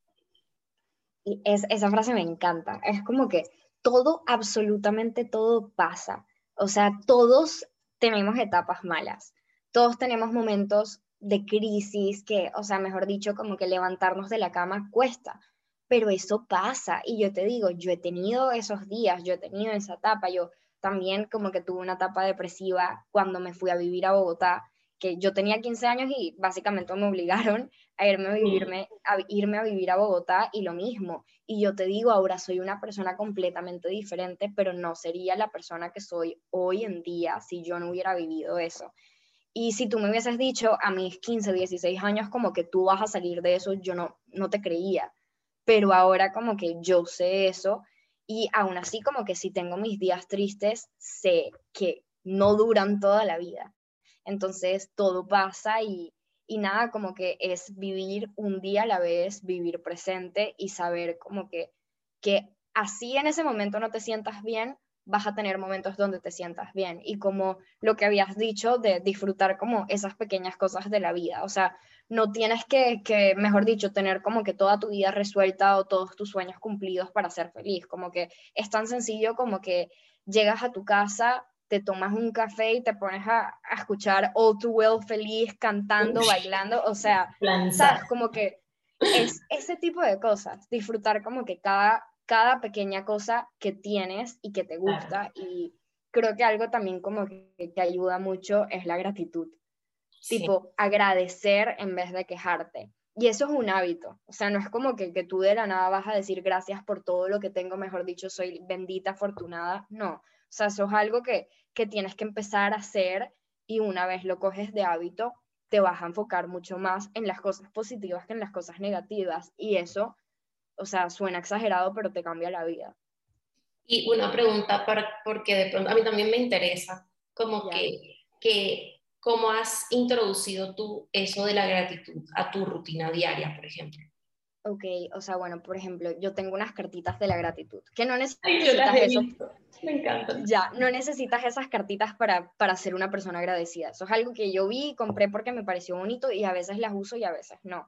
Y es, esa frase me encanta. Es como que todo, absolutamente todo pasa. O sea, todos tenemos etapas malas. Todos tenemos momentos de crisis que, o sea, mejor dicho, como que levantarnos de la cama cuesta. Pero eso pasa. Y yo te digo, yo he tenido esos días, yo he tenido esa etapa. Yo también como que tuve una etapa depresiva cuando me fui a vivir a Bogotá que yo tenía 15 años y básicamente me obligaron a irme a, vivirme, a irme a vivir a Bogotá y lo mismo. Y yo te digo, ahora soy una persona completamente diferente, pero no sería la persona que soy hoy en día si yo no hubiera vivido eso. Y si tú me hubieses dicho a mis 15, 16 años como que tú vas a salir de eso, yo no, no te creía. Pero ahora como que yo sé eso y aún así como que si tengo mis días tristes, sé que no duran toda la vida entonces todo pasa y, nada, como que es vivir un día a la vez, vivir presente y saber como que, que así en ese momento no te sientas bien, vas a tener momentos donde te sientas bien. Y como lo que habías dicho de disfrutar como esas pequeñas cosas de la vida. O sea, no tienes que, que, mejor dicho, tener como que toda tu vida resuelta o todos tus sueños cumplidos para ser feliz. Como que es tan sencillo como que llegas a tu casa, te tomas un café y te pones a, escuchar All Too Well feliz, cantando, bailando, o sea, ¿sabes? Como que es ese tipo de cosas, disfrutar como que cada, cada pequeña cosa que tienes y que te gusta y creo que algo también como que te ayuda mucho es la gratitud. Tipo, agradecer en vez de quejarte. Y eso es un hábito, o sea, no es como que, que tú de la nada vas a decir gracias por todo lo que tengo, mejor dicho, soy bendita, afortunada, no, o sea, eso es algo que, tienes que empezar a hacer y una vez lo coges de hábito, te vas a enfocar mucho más en las cosas positivas que en las cosas negativas. Y eso, o sea, suena exagerado, pero te cambia la vida. Y una pregunta, para, porque de pronto a mí también me interesa, como que, que, ¿cómo has introducido tú eso de la gratitud a tu rutina diaria, por ejemplo? Ok, o sea, bueno, por ejemplo, yo tengo unas cartitas de la gratitud, que no necesitas eso. Me encanta. Ya, no necesitas esas cartitas para, para ser una persona agradecida. Eso es algo que yo vi y compré porque me pareció bonito y a veces las uso y a veces no.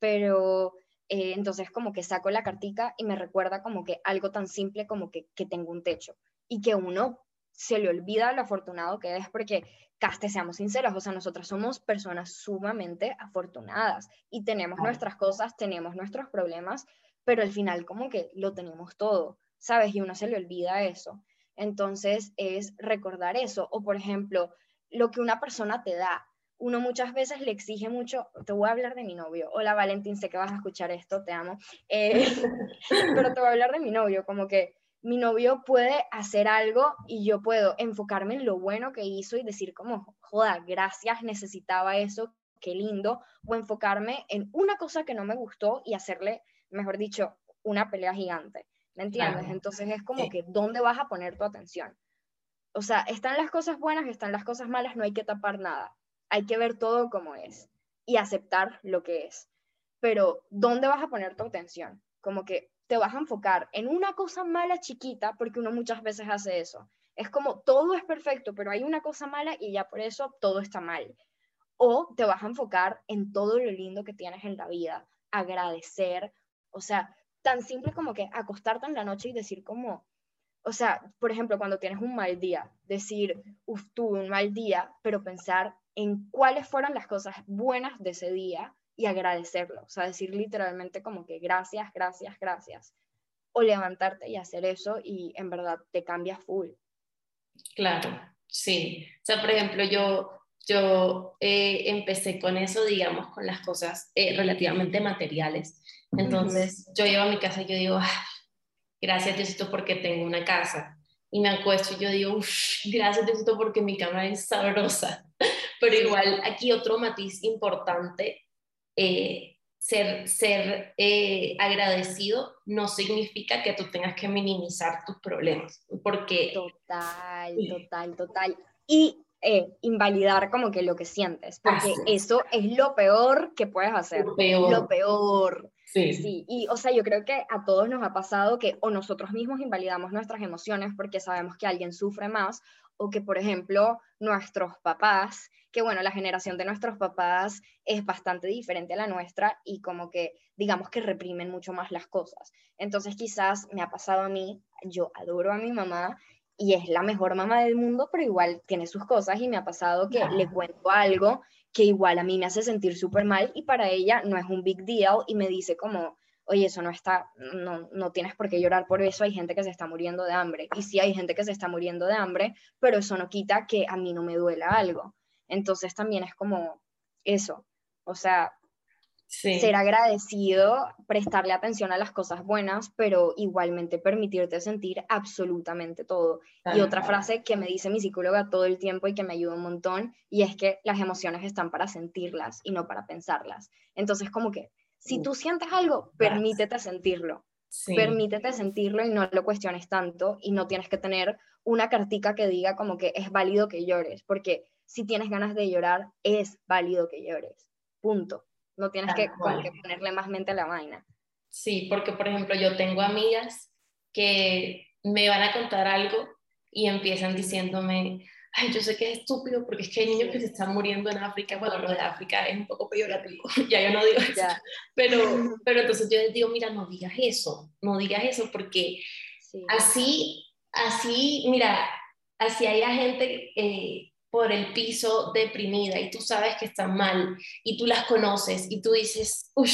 Pero eh, entonces como que saco la cartica y me recuerda como que algo tan simple como que, que tengo un techo y que uno se le olvida lo afortunado que es porque caste, seamos sinceros, o sea, nosotras somos personas sumamente afortunadas y tenemos nuestras cosas, tenemos nuestros problemas, pero al final como que lo tenemos todo, ¿sabes? Y uno se le olvida eso. Entonces es recordar eso. O por ejemplo, lo que una persona te da. Uno muchas veces le exige mucho, te voy a hablar de mi novio. Hola Valentín, sé que vas a escuchar esto, te amo. Eh, pero te voy a hablar de mi novio, como que mi novio puede hacer algo y yo puedo enfocarme en lo bueno que hizo y decir como, joda, gracias, necesitaba eso, qué lindo, o enfocarme en una cosa que no me gustó y hacerle, mejor dicho, una pelea gigante. ¿Me entiendes? Entonces es como que, ¿dónde vas a poner tu atención? O sea, están las cosas buenas, están las cosas malas, no hay que tapar nada. Hay que ver todo como es y aceptar lo que es. Pero, ¿dónde vas a poner tu atención? Como que te vas a enfocar en una cosa mala chiquita, porque uno muchas veces hace eso. Es como todo es perfecto, pero hay una cosa mala y ya por eso todo está mal. O te vas a enfocar en todo lo lindo que tienes en la vida, agradecer, o sea, tan simple como que acostarte en la noche y decir como, o sea, por ejemplo, cuando tienes un mal día, decir, uff, tuve un mal día, pero pensar en cuáles fueron las cosas buenas de ese día y agradecerlo, o sea, decir literalmente como que gracias, gracias, gracias. o levantarte y hacer eso y en verdad te cambia full. Claro, sí. O sea, por ejemplo, yo, yo eh, empecé con eso, digamos, con las cosas eh, relativamente materiales. Entonces, yo llego a mi casa y yo digo, ah, gracias Diosito porque tengo una casa. Y me acuesto y yo digo, gracias Diosito porque mi cama es sabrosa. Pero igual aquí otro matiz importante, eh, ser, ser eh, agradecido no significa que tú tengas que minimizar tus problemas, porque... Total, total, total. Y eh, invalidar como que lo que sientes, porque eso es lo peor que puedes hacer. Lo peor. Lo peor. Sí. sí. Y, o sea, yo creo que a todos nos ha pasado que o nosotros mismos invalidamos nuestras emociones porque sabemos que alguien sufre más, o que, por ejemplo, nuestros papás, que bueno, la generación de nuestros papás es bastante diferente a la nuestra y como que, digamos que reprimen mucho más las cosas. Entonces, quizás me ha pasado a mí, yo adoro a mi mamá y es la mejor mamá del mundo, pero igual tiene sus cosas y me ha pasado que le cuento algo que igual a mí me hace sentir súper mal y para ella no es un big deal y me dice como, oye, eso no está, no, no tienes por qué llorar por eso, hay gente que se está muriendo de hambre. Y sí hay gente que se está muriendo de hambre, pero eso no quita que a mí no me duela algo. Entonces también es como eso, o sea, ser agradecido, prestarle atención a las cosas buenas, pero igualmente permitirte sentir absolutamente todo. y otra frase que me dice mi psicóloga todo el tiempo y que me ayuda un montón, y es que las emociones están para sentirlas y no para pensarlas. Entonces, como que si tú sientes algo, permítete sentirlo. Permítete sentirlo y no lo cuestiones tanto y no tienes que tener una cartica que diga como que es válido que llores, porque si tienes ganas de llorar, es válido que llores. Punto. No tienes que, que, ponerle más mente a la vaina. Sí, porque por ejemplo yo tengo amigas que me van a contar algo y empiezan diciéndome, ay, yo sé que es estúpido porque es que hay niños que se están muriendo en África, bueno, lo de África es un poco peyorativo, ya yo no digo eso, pero, pero entonces yo les digo, mira, no digas eso, no digas eso porque así, así, mira, así hay gente eh, por el piso deprimida y tú sabes que están mal y tú las conoces y tú dices, uff,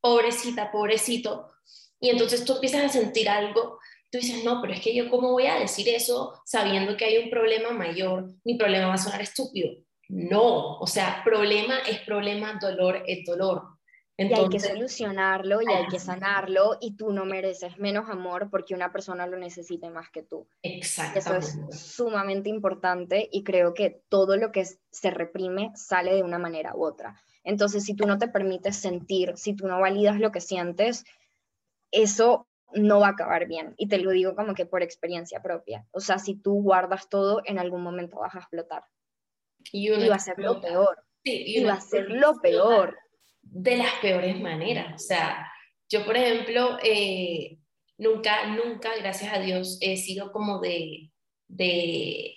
pobrecita, pobrecito. Y entonces tú empiezas a sentir algo, tú dices, no, pero es que yo cómo voy a decir eso sabiendo que hay un problema mayor, mi problema va a sonar estúpido. No, o sea, problema es problema, dolor es dolor y hay que solucionarlo y hay que sanarlo y tú no mereces menos amor porque una persona lo necesite más que tú. Exacto. Eso es sumamente importante y creo que todo lo que se reprime sale de una manera u otra. Entonces, si tú no te permites sentir, si tú no validas lo que sientes, eso no va a acabar bien. Y te lo digo como que por experiencia propia. O sea, si tú guardas todo, en algún momento vas a explotar. Y, va a ser lo peor. Sí, y, va a ser lo peor de las peores maneras. O sea, yo, por ejemplo, eh, nunca, nunca, gracias a Dios, he sido como de, de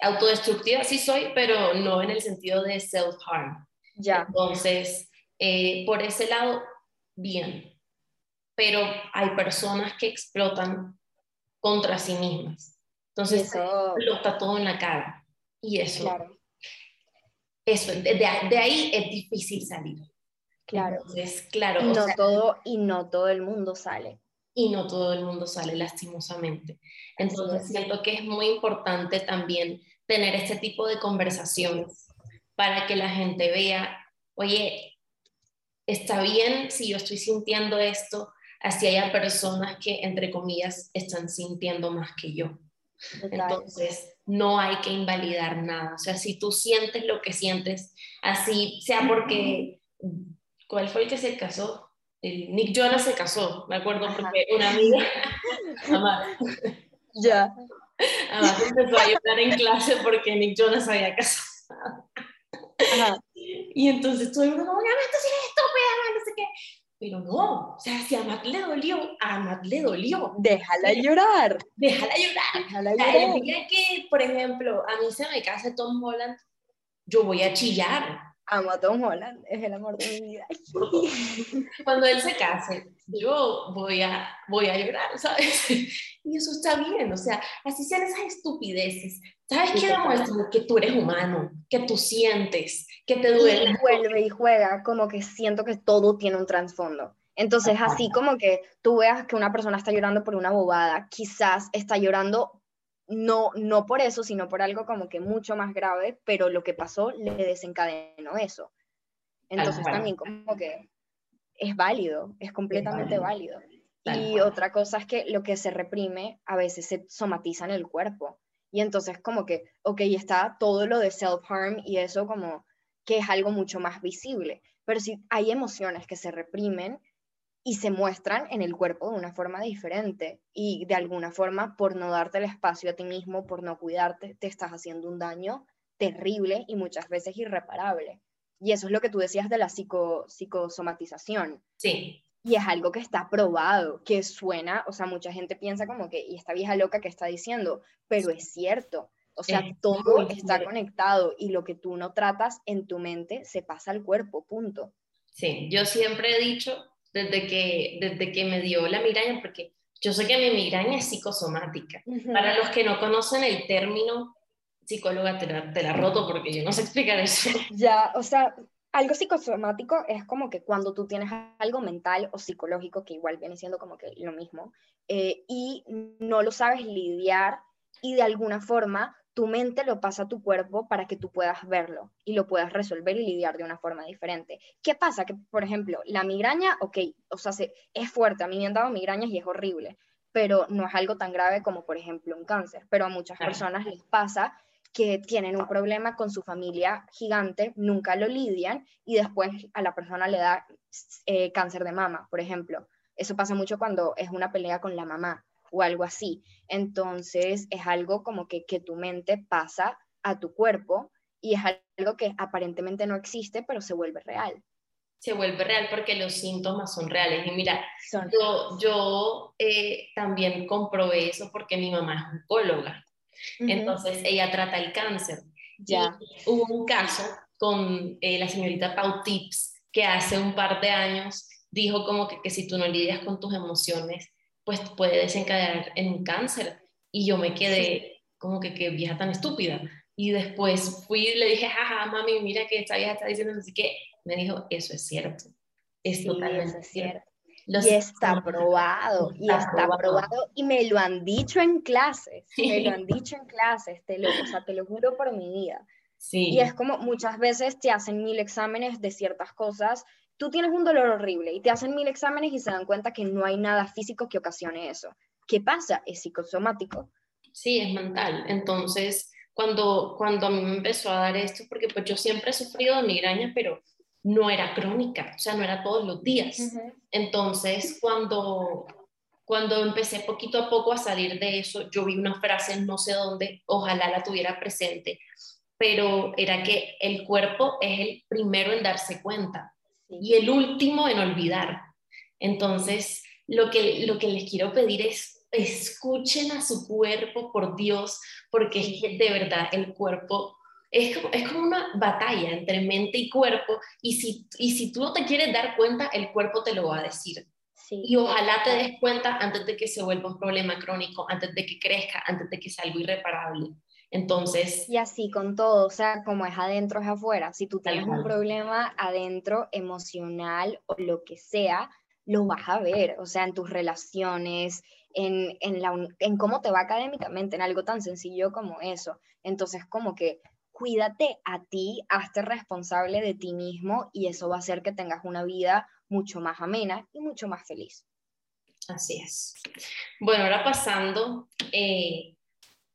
autodestructiva, sí soy, pero no en el sentido de self-harm. Ya. Entonces, eh, por ese lado, bien. Pero hay personas que explotan contra sí mismas. Entonces, eso... explota todo en la cara. Y eso, claro. eso de, de ahí es difícil salir. Claro. claro. Y no, todo, y no todo el mundo sale. Y no todo el mundo sale, lastimosamente. Entonces, siento que es muy importante también tener este tipo de conversaciones para que la gente vea, oye, está bien si yo estoy sintiendo esto, así haya personas que, entre comillas, están sintiendo más que yo. Entonces, no hay que invalidar nada. O sea, si tú sientes lo que sientes, así sea porque ¿Cuál fue el que se casó? El Nick Jonas se casó, me acuerdo, porque una amiga, Amar, ya. Amar empezó a llorar en clase porque Nick Jonas había casado. Y entonces todo el mundo como, esto sí es estúpida, no sé qué. Pero no, o sea, si a Matt le dolió, a Matt le dolió. Déjala llorar. Déjala llorar. Déjala llorar. el día que, por ejemplo, a mí se me casa Tom Holland, yo voy a chillar Amo a Tom Holland, es el amor de mi vida. Cuando él se case, yo voy a, voy a llorar, ¿sabes? Y eso está bien, o sea, así sean esas estupideces. ¿Sabes qué demuestra? Que tú eres humano, que tú sientes, que te duele. Y vuelve y juega, como que siento que todo tiene un trasfondo. Entonces, así como que tú veas que una persona está llorando por una bobada, quizás está llorando no, no por eso, sino por algo como que mucho más grave, pero lo que pasó le desencadenó eso. Entonces también como que es válido, es completamente válido. Y otra cosa es que lo que se reprime a veces se somatiza en el cuerpo. Y entonces como que, ok, está todo lo de self-harm y eso como que es algo mucho más visible. Pero si hay emociones que se reprimen y se muestran en el cuerpo de una forma diferente y de alguna forma por no darte el espacio a ti mismo, por no cuidarte, te estás haciendo un daño terrible y muchas veces irreparable. Y eso es lo que tú decías de la psico, psicosomatización. Sí. Y es algo que está probado, que suena, o sea, mucha gente piensa como que, y esta vieja loca que está diciendo, pero es cierto. O sea, todo está conectado y lo que tú no tratas en tu mente se pasa al cuerpo, punto. Sí, yo siempre he dicho desde que, desde que me dio la migraña, porque yo sé que mi migraña es psicosomática. Para los que no conocen el término, psicóloga, te la, te la roto porque yo no sé explicar eso. Ya, o sea, algo psicosomático es como que cuando tú tienes algo mental o psicológico, que igual viene siendo como que lo mismo, eh, y no lo sabes lidiar y de alguna forma tu mente lo pasa a tu cuerpo para que tú puedas verlo y lo puedas resolver y lidiar de una forma diferente. ¿Qué pasa? Que, por ejemplo, la migraña, ok, o sea, se, es fuerte, a mí me han dado migrañas y es horrible, pero no es algo tan grave como, por ejemplo, un cáncer. Pero a muchas personas les pasa que tienen un problema con su familia gigante, nunca lo lidian y después a la persona le da eh, cáncer de mama, por ejemplo. Eso pasa mucho cuando es una pelea con la mamá o algo así. Entonces es algo como que, que tu mente pasa a tu cuerpo y es algo que aparentemente no existe, pero se vuelve real. Se vuelve real porque los síntomas son reales. Y mira, yo, yo eh, también comprobé eso porque mi mamá es oncóloga. Entonces ella trata el cáncer. Ya. hubo un caso con eh, la señorita Pau Tips que hace un par de años dijo como que, que si tú no lidias con tus emociones, pues puede desencadenar en un cáncer. Y yo me quedé como que qué vieja tan estúpida. Y después fui y le dije, jaja, mami, mira que esta vieja está diciendo así que me dijo, eso es cierto. Es totalmente cierto. y está probado, y está probado. y me lo han dicho en clases, me lo han dicho en clases, te lo, o sea, te lo juro por mi vida. Sí. Y es como muchas veces te hacen mil exámenes de ciertas cosas tú tienes un dolor horrible y te hacen mil exámenes y se dan cuenta que no hay nada físico que ocasione eso. ¿Qué pasa? Es psicosomático. Sí, es mental. Entonces, cuando, cuando a mí me empezó a dar esto, porque pues yo siempre he sufrido de migraña, pero no era crónica, o sea, no era todos los días. Entonces, cuando, cuando empecé poquito a poco a salir de eso, yo vi una frase no sé dónde, ojalá la tuviera presente, pero era que el cuerpo es el primero en darse cuenta y el último en olvidar. Entonces, lo que, lo que les quiero pedir es, escuchen a su cuerpo, por Dios, porque es que de verdad el cuerpo es como, es como una batalla entre mente y cuerpo, y si, y si tú no te quieres dar cuenta, el cuerpo te lo va a decir. Y ojalá te des cuenta antes de que se vuelva un problema crónico, antes de que crezca, antes de que sea algo irreparable. Entonces... Y así con todo, o sea, como es adentro es afuera. Si tú tienes un problema adentro, emocional o lo que sea, lo vas a ver, o sea, en tus relaciones, en, en, la, en cómo te va académicamente, en algo tan sencillo como eso. Entonces, como que cuídate a ti, hazte responsable de ti mismo y eso va a hacer que tengas una vida mucho más amena y mucho más feliz. Así es. Bueno, ahora pasando eh,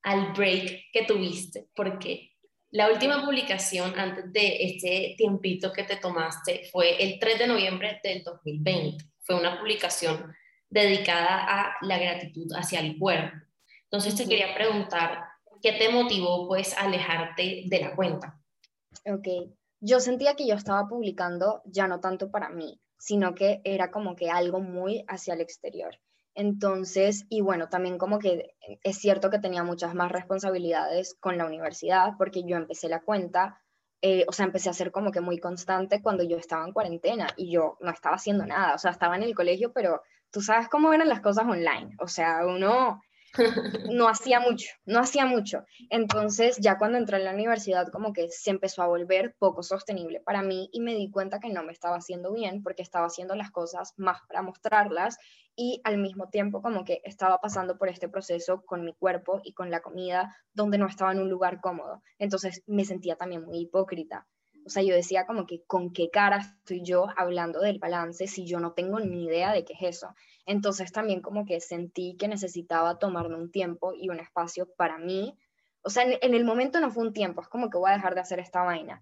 al break que tuviste, porque la última publicación antes de este tiempito que te tomaste fue el 3 de noviembre del 2020. Fue una publicación dedicada a la gratitud hacia el cuerpo. Entonces te quería preguntar, ¿qué te motivó pues a alejarte de la cuenta? Ok, yo sentía que yo estaba publicando ya no tanto para mí, sino que era como que algo muy hacia el exterior. Entonces, y bueno, también como que es cierto que tenía muchas más responsabilidades con la universidad, porque yo empecé la cuenta, eh, o sea, empecé a ser como que muy constante cuando yo estaba en cuarentena y yo no estaba haciendo nada, o sea, estaba en el colegio, pero tú sabes cómo eran las cosas online, o sea, uno no hacía mucho, no hacía mucho. Entonces, ya cuando entré en la universidad, como que se empezó a volver poco sostenible para mí y me di cuenta que no me estaba haciendo bien porque estaba haciendo las cosas más para mostrarlas y al mismo tiempo como que estaba pasando por este proceso con mi cuerpo y con la comida donde no estaba en un lugar cómodo. Entonces, me sentía también muy hipócrita. O sea, yo decía como que con qué cara estoy yo hablando del balance si yo no tengo ni idea de qué es eso. Entonces también como que sentí que necesitaba tomarme un tiempo y un espacio para mí. O sea, en, el momento no fue un tiempo, es como que voy a dejar de hacer esta vaina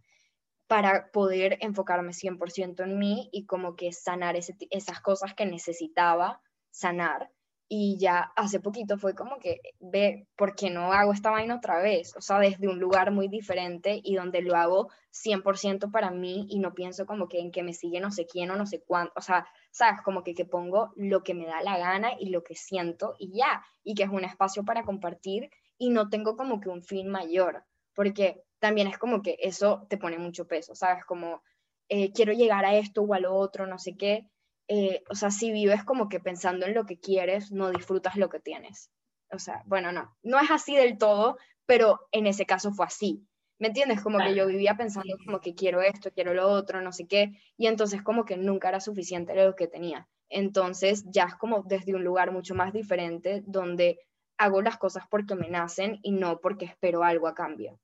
para poder enfocarme 100% en mí y como que sanar esas cosas que necesitaba sanar y ya hace poquito fue como que, ve, ¿por qué no hago esta vaina otra vez? O sea, desde un lugar muy diferente y donde lo hago 100% para mí y no pienso como que en que me sigue no sé quién o no sé cuánto, o sea, sabes, como que, que pongo lo que me da la gana y lo que siento y ya, y que es un espacio para compartir y no tengo como que un fin mayor, porque también es como que eso te pone mucho peso, sabes, como eh, quiero llegar a esto o a lo otro, no sé qué, eh, o sea, si vives como que pensando en lo que quieres, no disfrutas lo que tienes. O sea, bueno, no, no es así del todo, pero en ese caso fue así. ¿Me entiendes? Como que yo vivía pensando como que quiero esto, quiero lo otro, no sé qué, y entonces como que nunca era suficiente lo que tenía. Entonces ya es como desde un lugar mucho más diferente donde hago las cosas porque me nacen y no porque espero algo a cambio.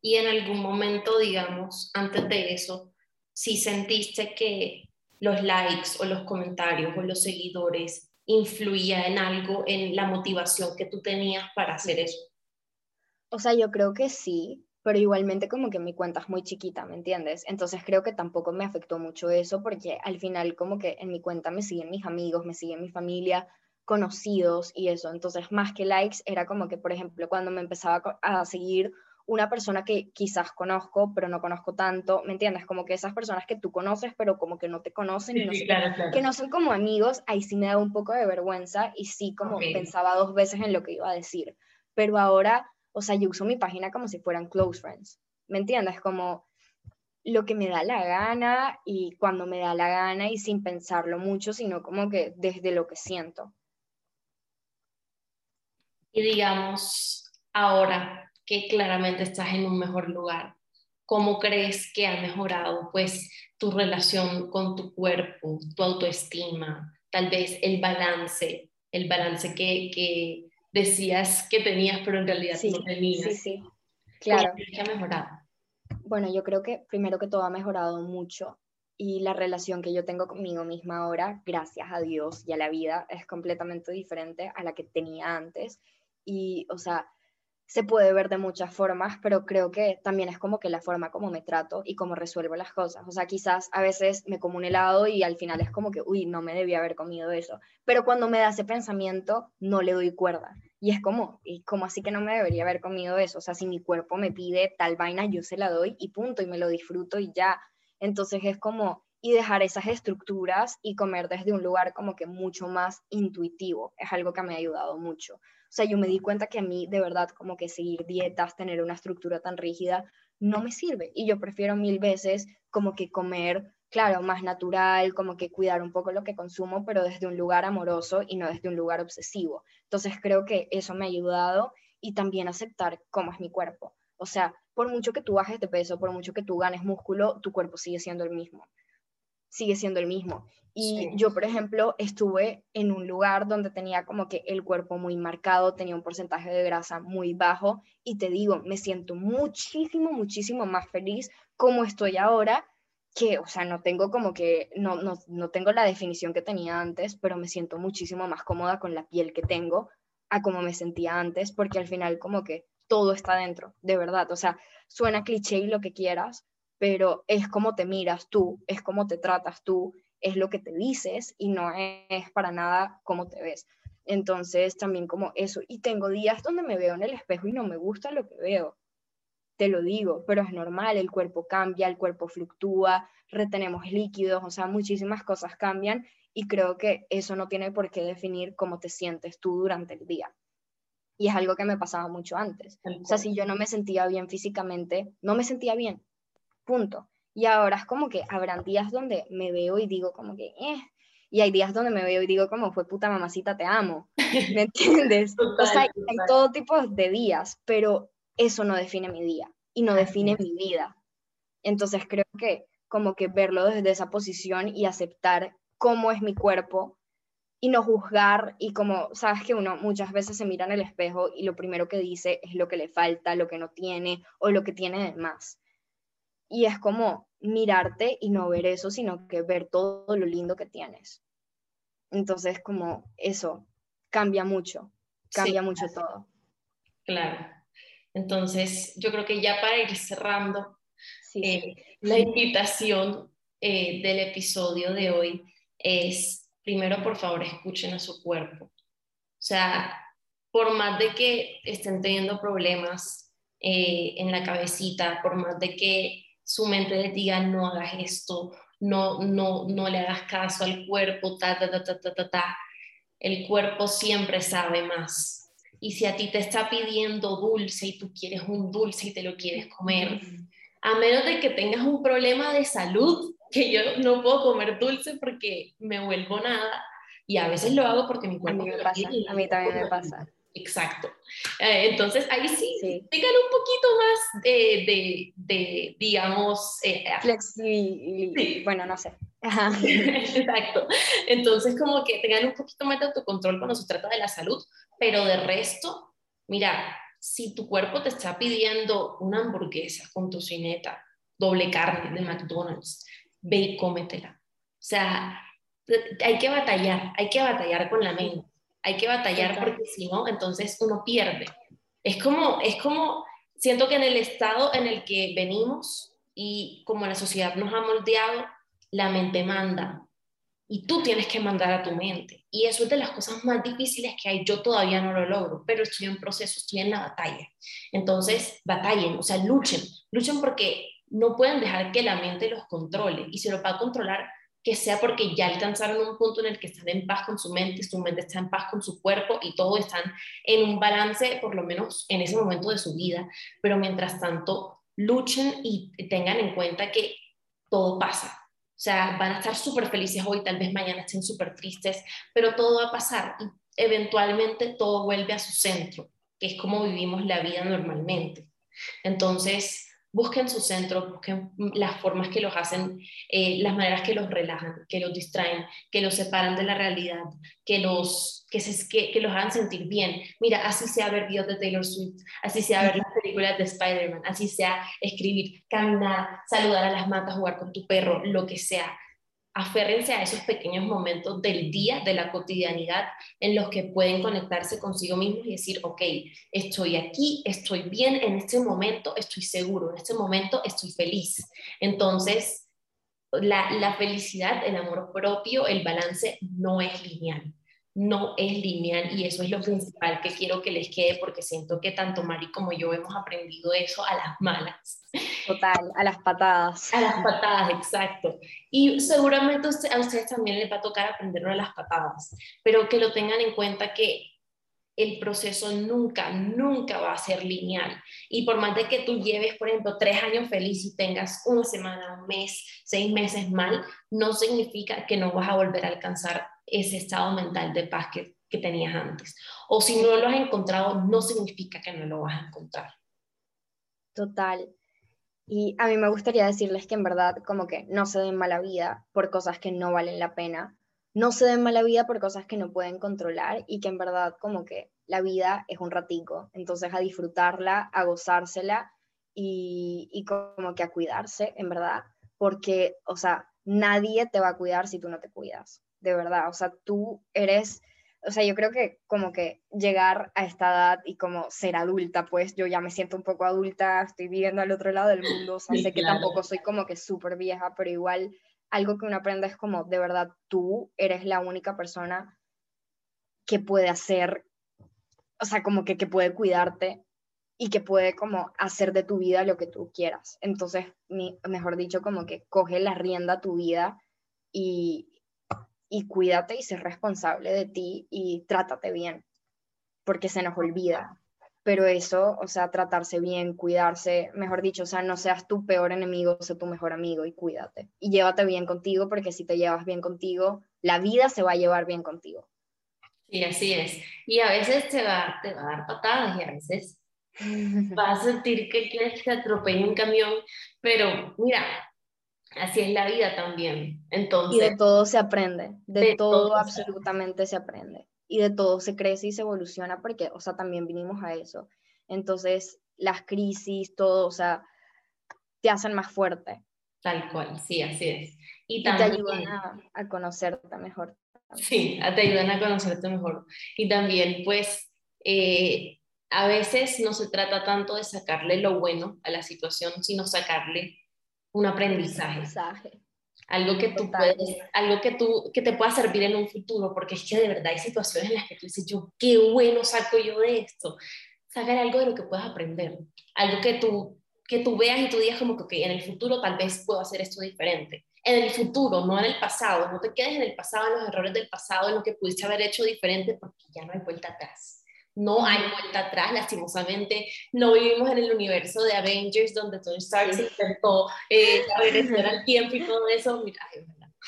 Y en algún momento, digamos, antes de eso, si sentiste que los likes o los comentarios o los seguidores influía en algo, en la motivación que tú tenías para hacer eso? O sea, yo creo que sí, pero igualmente como que mi cuenta es muy chiquita, ¿me entiendes? Entonces creo que tampoco me afectó mucho eso porque al final como que en mi cuenta me siguen mis amigos, me siguen mi familia, conocidos y eso. Entonces más que likes era como que, por ejemplo, cuando me empezaba a seguir una persona que quizás conozco, pero no conozco tanto, ¿me entiendes? Como que esas personas que tú conoces, pero como que no te conocen, y no que no son como amigos, ahí sí me da un poco de vergüenza y sí como pensaba dos veces en lo que iba a decir. Pero ahora, o sea, yo uso mi página como si fueran close friends, ¿me entiendes? Como lo que me da la gana y cuando me da la gana y sin pensarlo mucho, sino como que desde lo que siento. Y digamos, ahora, que claramente estás en un mejor lugar. ¿Cómo crees que ha mejorado pues tu relación con tu cuerpo, tu autoestima, tal vez el balance, el balance que, que decías que tenías pero en realidad no tenías? Sí, sí, claro. ¿Qué ha mejorado? Bueno, yo creo que primero que todo ha mejorado mucho y la relación que yo tengo conmigo misma ahora, gracias a Dios y a la vida, es completamente diferente a la que tenía antes. Y, o sea, se puede ver de muchas formas, pero creo que también es como que la forma como me trato y cómo resuelvo las cosas. O sea, quizás a veces me como un helado y al final es como que, uy, no me debía haber comido eso. Pero cuando me da ese pensamiento, no le doy cuerda. Y es como, y como así que no me debería haber comido eso. O sea, si mi cuerpo me pide tal vaina, yo se la doy y punto, y me lo disfruto y ya. Entonces es como, y dejar esas estructuras y comer desde un lugar como que mucho más intuitivo. Es algo que me ha ayudado mucho. Sea, yo me di cuenta que a mí de verdad como que seguir dietas, tener una estructura tan rígida, no me sirve. Y yo prefiero mil veces como que comer, claro, más natural, como que cuidar un poco lo que consumo, pero desde un lugar amoroso y no desde un lugar obsesivo. Entonces creo que eso me ha ayudado y también aceptar cómo es mi cuerpo. O sea, por mucho que tú bajes de peso, por mucho que tú ganes músculo, tu cuerpo sigue siendo el mismo sigue siendo el mismo. Y yo, por ejemplo, estuve en un lugar donde tenía como que el cuerpo muy marcado, tenía un porcentaje de grasa muy bajo y te digo, me siento muchísimo, muchísimo más feliz como estoy ahora, que, o sea, no tengo como que, no, no, no tengo la definición que tenía antes, pero me siento muchísimo más cómoda con la piel que tengo a como me sentía antes, porque al final como que todo está dentro, de verdad, o sea, suena cliché y lo que quieras, pero es como te miras tú, es como te tratas tú, es lo que te dices y no es para nada cómo te ves. Entonces también como eso, y tengo días donde me veo en el espejo y no me gusta lo que veo, te lo digo, pero es normal, el cuerpo cambia, el cuerpo fluctúa, retenemos líquidos, o sea, muchísimas cosas cambian y creo que eso no tiene por qué definir cómo te sientes tú durante el día. Y es algo que me pasaba mucho antes. O sea, si yo no me sentía bien físicamente, no me sentía bien, punto. Y ahora es como que habrán días donde me veo y digo como que, eh, y hay días donde me veo y digo como fue puta mamacita, te amo. ¿Me entiendes? o sea, hay, todo tipo de días, pero eso no define mi día y no define mi vida. Entonces creo que como que verlo desde esa posición y aceptar cómo es mi cuerpo y no juzgar y como sabes que uno muchas veces se mira en el espejo y lo primero que dice es lo que le falta, lo que no tiene o lo que tiene de más. Y es como mirarte y no ver eso, sino que ver todo lo lindo que tienes. Entonces, como eso cambia mucho, cambia mucho todo. Claro. Entonces, yo creo que ya para ir cerrando, eh, la invitación eh, del episodio de hoy es, primero, por favor, escuchen a su cuerpo. O sea, por más de que estén teniendo problemas eh, en la cabecita, por más de que su mente les diga no hagas esto, no, no, no le hagas caso al cuerpo, ta, ta, ta, ta, ta, ta, ta. El cuerpo siempre sabe más. Y si a ti te está pidiendo dulce y tú quieres un dulce y te lo quieres comer, a menos de que tengas un problema de salud, que yo no puedo comer dulce porque me vuelvo nada, y a veces lo hago porque mi cuerpo a mí me pasa, a mí también me pasa. Exacto. Eh, entonces ahí sí, tengan un poquito más de, de, digamos... Eh, Flexibilidad. Bueno, no sé. Exacto. Entonces como que tengan un poquito más de autocontrol cuando se trata de la salud, pero de resto, mira, si tu cuerpo te está pidiendo una hamburguesa con tocineta, doble carne de McDonald's, ve y cómetela. O sea, hay que batallar, hay que batallar con la mente hay que batallar porque si no, entonces uno pierde. Es como, es como, siento que en el estado en el que venimos y como la sociedad nos ha moldeado, la mente manda y tú tienes que mandar a tu mente. Y eso es de las cosas más difíciles que hay. Yo todavía no lo logro, pero estoy en proceso, estoy en la batalla. Entonces, batallen, o sea, luchen, luchen porque no pueden dejar que la mente los controle. Y si lo va a controlar, que sea porque ya alcanzaron un punto en el que están en paz con su mente, su mente está en paz con su cuerpo y todos están en un balance, por lo menos en ese momento de su vida. Pero mientras tanto, luchen y tengan en cuenta que todo pasa. O sea, van a estar súper felices hoy, tal vez mañana estén súper tristes, pero todo va a pasar y eventualmente todo vuelve a su centro, que es como vivimos la vida normalmente. Entonces, busquen su centro, busquen las formas que los hacen, eh, las maneras que los relajan, que los distraen, que los separan de la realidad, que los, que, se, que, los hagan sentir bien. Mira, así sea ver videos de Taylor Swift, así sea ver las películas de Spider-Man, así sea escribir, caminar, saludar a las matas, jugar con tu perro, lo que sea aférrense a esos pequeños momentos del día, de la cotidianidad, en los que pueden conectarse consigo mismos y decir, ok, estoy aquí, estoy bien, en este momento estoy seguro, en este momento estoy feliz. Entonces, la, felicidad, el amor propio, el balance no es lineal no es lineal y eso es lo principal que quiero que les quede porque siento que tanto Mari como yo hemos aprendido eso a las malas. Total, a las patadas. A las patadas, exacto. Y seguramente a ustedes también les va a tocar aprenderlo a las patadas, pero que lo tengan en cuenta que el proceso nunca, nunca va a ser lineal. Y por más de que tú lleves, por ejemplo, tres años feliz y tengas una semana, un mes, seis meses mal, no significa que no vas a volver a alcanzar ese estado mental de paz que, que tenías antes. O si no lo has encontrado, no significa que no lo vas a encontrar. Total. Y a mí me gustaría decirles que en verdad como que no se den mala vida por cosas que no valen la pena, no se den mala vida por cosas que no pueden controlar y que en verdad como que la vida es un ratico, entonces a disfrutarla, a gozársela y, y como que a cuidarse, en verdad, porque, o sea, nadie te va a cuidar si tú no te cuidas de verdad, o sea, tú eres, o sea, yo creo que como que llegar a esta edad y como ser adulta, pues yo ya me siento un poco adulta, estoy viviendo al otro lado del mundo, o sea, sé que tampoco soy como que súper vieja, pero igual algo que uno aprende es como, de verdad, tú eres la única persona que puede hacer, o sea, como que, que puede cuidarte y que puede como hacer de tu vida lo que tú quieras. Entonces, mejor dicho, como que coge la rienda a tu vida y, y cuídate y sé responsable de ti y trátate bien, porque se nos olvida. pero eso, o sea, tratarse bien, cuidarse, mejor dicho, o sea, no seas tu peor enemigo, sé tu mejor amigo y cuídate. Y llévate bien contigo, porque si te llevas bien contigo, la vida se va a llevar bien contigo. Sí, así es. Y a veces te va, te va a dar patadas y a veces vas a sentir que quieres que te atropelle un camión, pero mira, así es la vida también. Entonces, y de todo se aprende, de, todo, todo absolutamente se aprende y de todo se crece y se evoluciona porque, o sea, también vinimos a eso. Entonces, las crisis, todo, o sea, te hacen más fuerte. Tal cual, sí, así es. Y, también, te ayudan a, conocerte mejor. Sí, te ayudan a conocerte mejor. Y también, pues, eh, a veces no se trata tanto de sacarle lo bueno a la situación, sino sacarle un aprendizaje. aprendizaje algo que tú puedes, algo que tú, que te pueda servir en un futuro, porque es que de verdad hay situaciones en las que tú dices, yo, qué bueno saco yo de esto. Sacar algo de lo que puedas aprender, algo que tú, que tú veas y tú digas como que en el futuro tal vez puedo hacer esto diferente. En el futuro, no en el pasado, no te quedes en el pasado, en los errores del pasado, en lo que pudiste haber hecho diferente, porque ya no hay vuelta atrás. No hay vuelta atrás, lastimosamente. No vivimos en el universo de Avengers donde Tony Stark se intentó eh, regresar al tiempo y todo eso. Mira,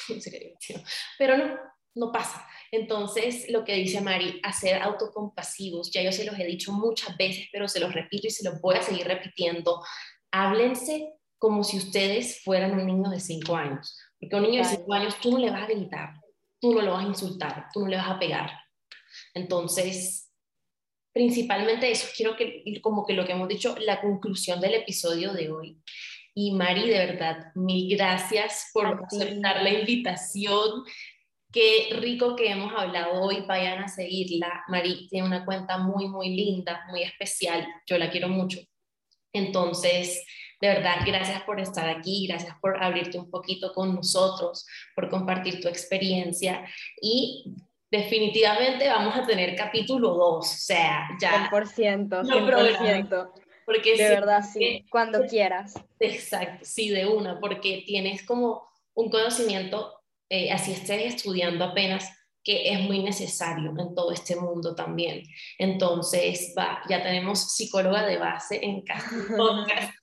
Pero no, no pasa. Entonces, lo que dice Mari, hacer autocompasivos, ya yo se los he dicho muchas veces, pero se los repito y se los voy a seguir repitiendo. Háblense como si ustedes fueran un niño de 5 años. Porque a un niño de 5 años tú no le vas a gritar, tú no lo vas a insultar, tú no le vas a pegar. Entonces, principalmente eso, quiero que, como que lo que hemos dicho, la conclusión del episodio de hoy. Y Mari, de verdad, mil gracias por aceptar la invitación. Qué rico que hemos hablado hoy, vayan a seguirla. Mari tiene una cuenta muy, muy linda, muy especial, yo la quiero mucho. Entonces, de verdad, gracias por estar aquí, gracias por abrirte un poquito con nosotros, por compartir tu experiencia y definitivamente vamos a tener capítulo 2, o sea, ya. 100%, 100%. porque de verdad, sí, cuando quieras. Exacto, sí, de una, porque tienes como un conocimiento, eh, así estés estudiando apenas, que es muy necesario en todo este mundo también. Entonces, va, ya tenemos psicóloga de base en casa.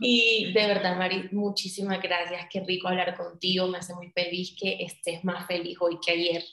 Y de verdad, Mari, muchísimas gracias. Qué rico hablar contigo. Me hace muy feliz que estés más feliz hoy que ayer.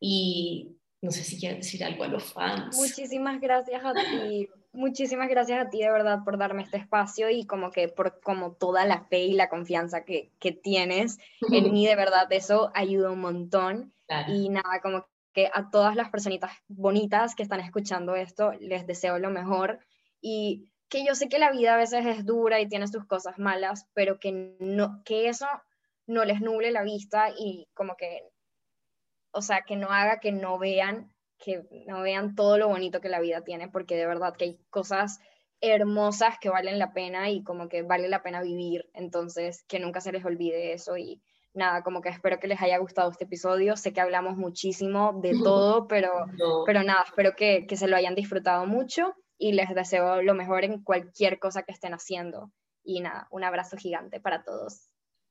Y no sé si quieres decir algo a los fans. Muchísimas gracias a ti. Muchísimas gracias a ti de verdad por darme este espacio y como que por como toda la fe y la confianza que, que tienes en mí, de verdad, eso ayuda un montón. Y nada, como que a todas las personitas bonitas que están escuchando esto, les deseo lo mejor y que yo sé que la vida a veces es dura y tiene sus cosas malas, pero que, no, que eso no les nuble la vista y como que o sea, que no haga que no vean, que no vean todo lo bonito que la vida tiene, porque de verdad que hay cosas hermosas que valen la pena y como que vale la pena vivir, entonces que nunca se les olvide eso y nada, como que espero que les haya gustado este episodio, sé que hablamos muchísimo de todo, pero, pero nada, espero que, que se lo hayan disfrutado mucho y les deseo lo mejor en cualquier cosa que estén haciendo. Y nada, un abrazo gigante para todos.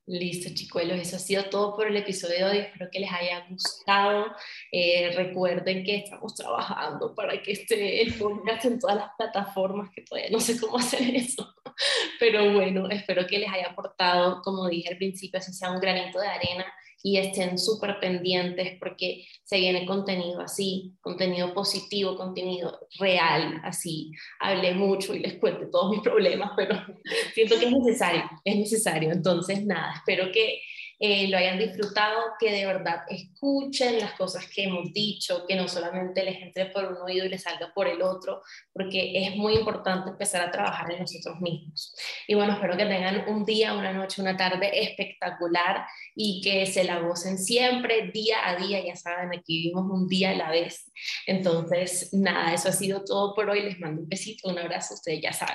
Listo, chicuelos, eso ha sido todo por el episodio de hoy. Espero que les haya gustado. Eh, recuerden que estamos trabajando para que esté el podcast en todas las plataformas, que todavía no sé cómo hacer eso. Pero bueno, espero que les haya aportado, como dije al principio, así sea un granito de arena y estén súper pendientes porque se viene contenido así, contenido positivo, contenido real, así. Hablé mucho y les cuento todos mis problemas, pero siento que es necesario, es necesario. Entonces, nada, espero que eh, lo hayan disfrutado, que de verdad escuchen las cosas que hemos dicho, que no solamente les entre por un oído y les salga por el otro, porque es muy importante empezar a trabajar en nosotros mismos. Y bueno, espero que tengan un día, una noche, una tarde espectacular y que se la gocen siempre, día a día, ya saben, aquí vivimos un día a la vez. Entonces, nada, eso ha sido todo por hoy. Les mando un besito, un abrazo, ustedes ya saben.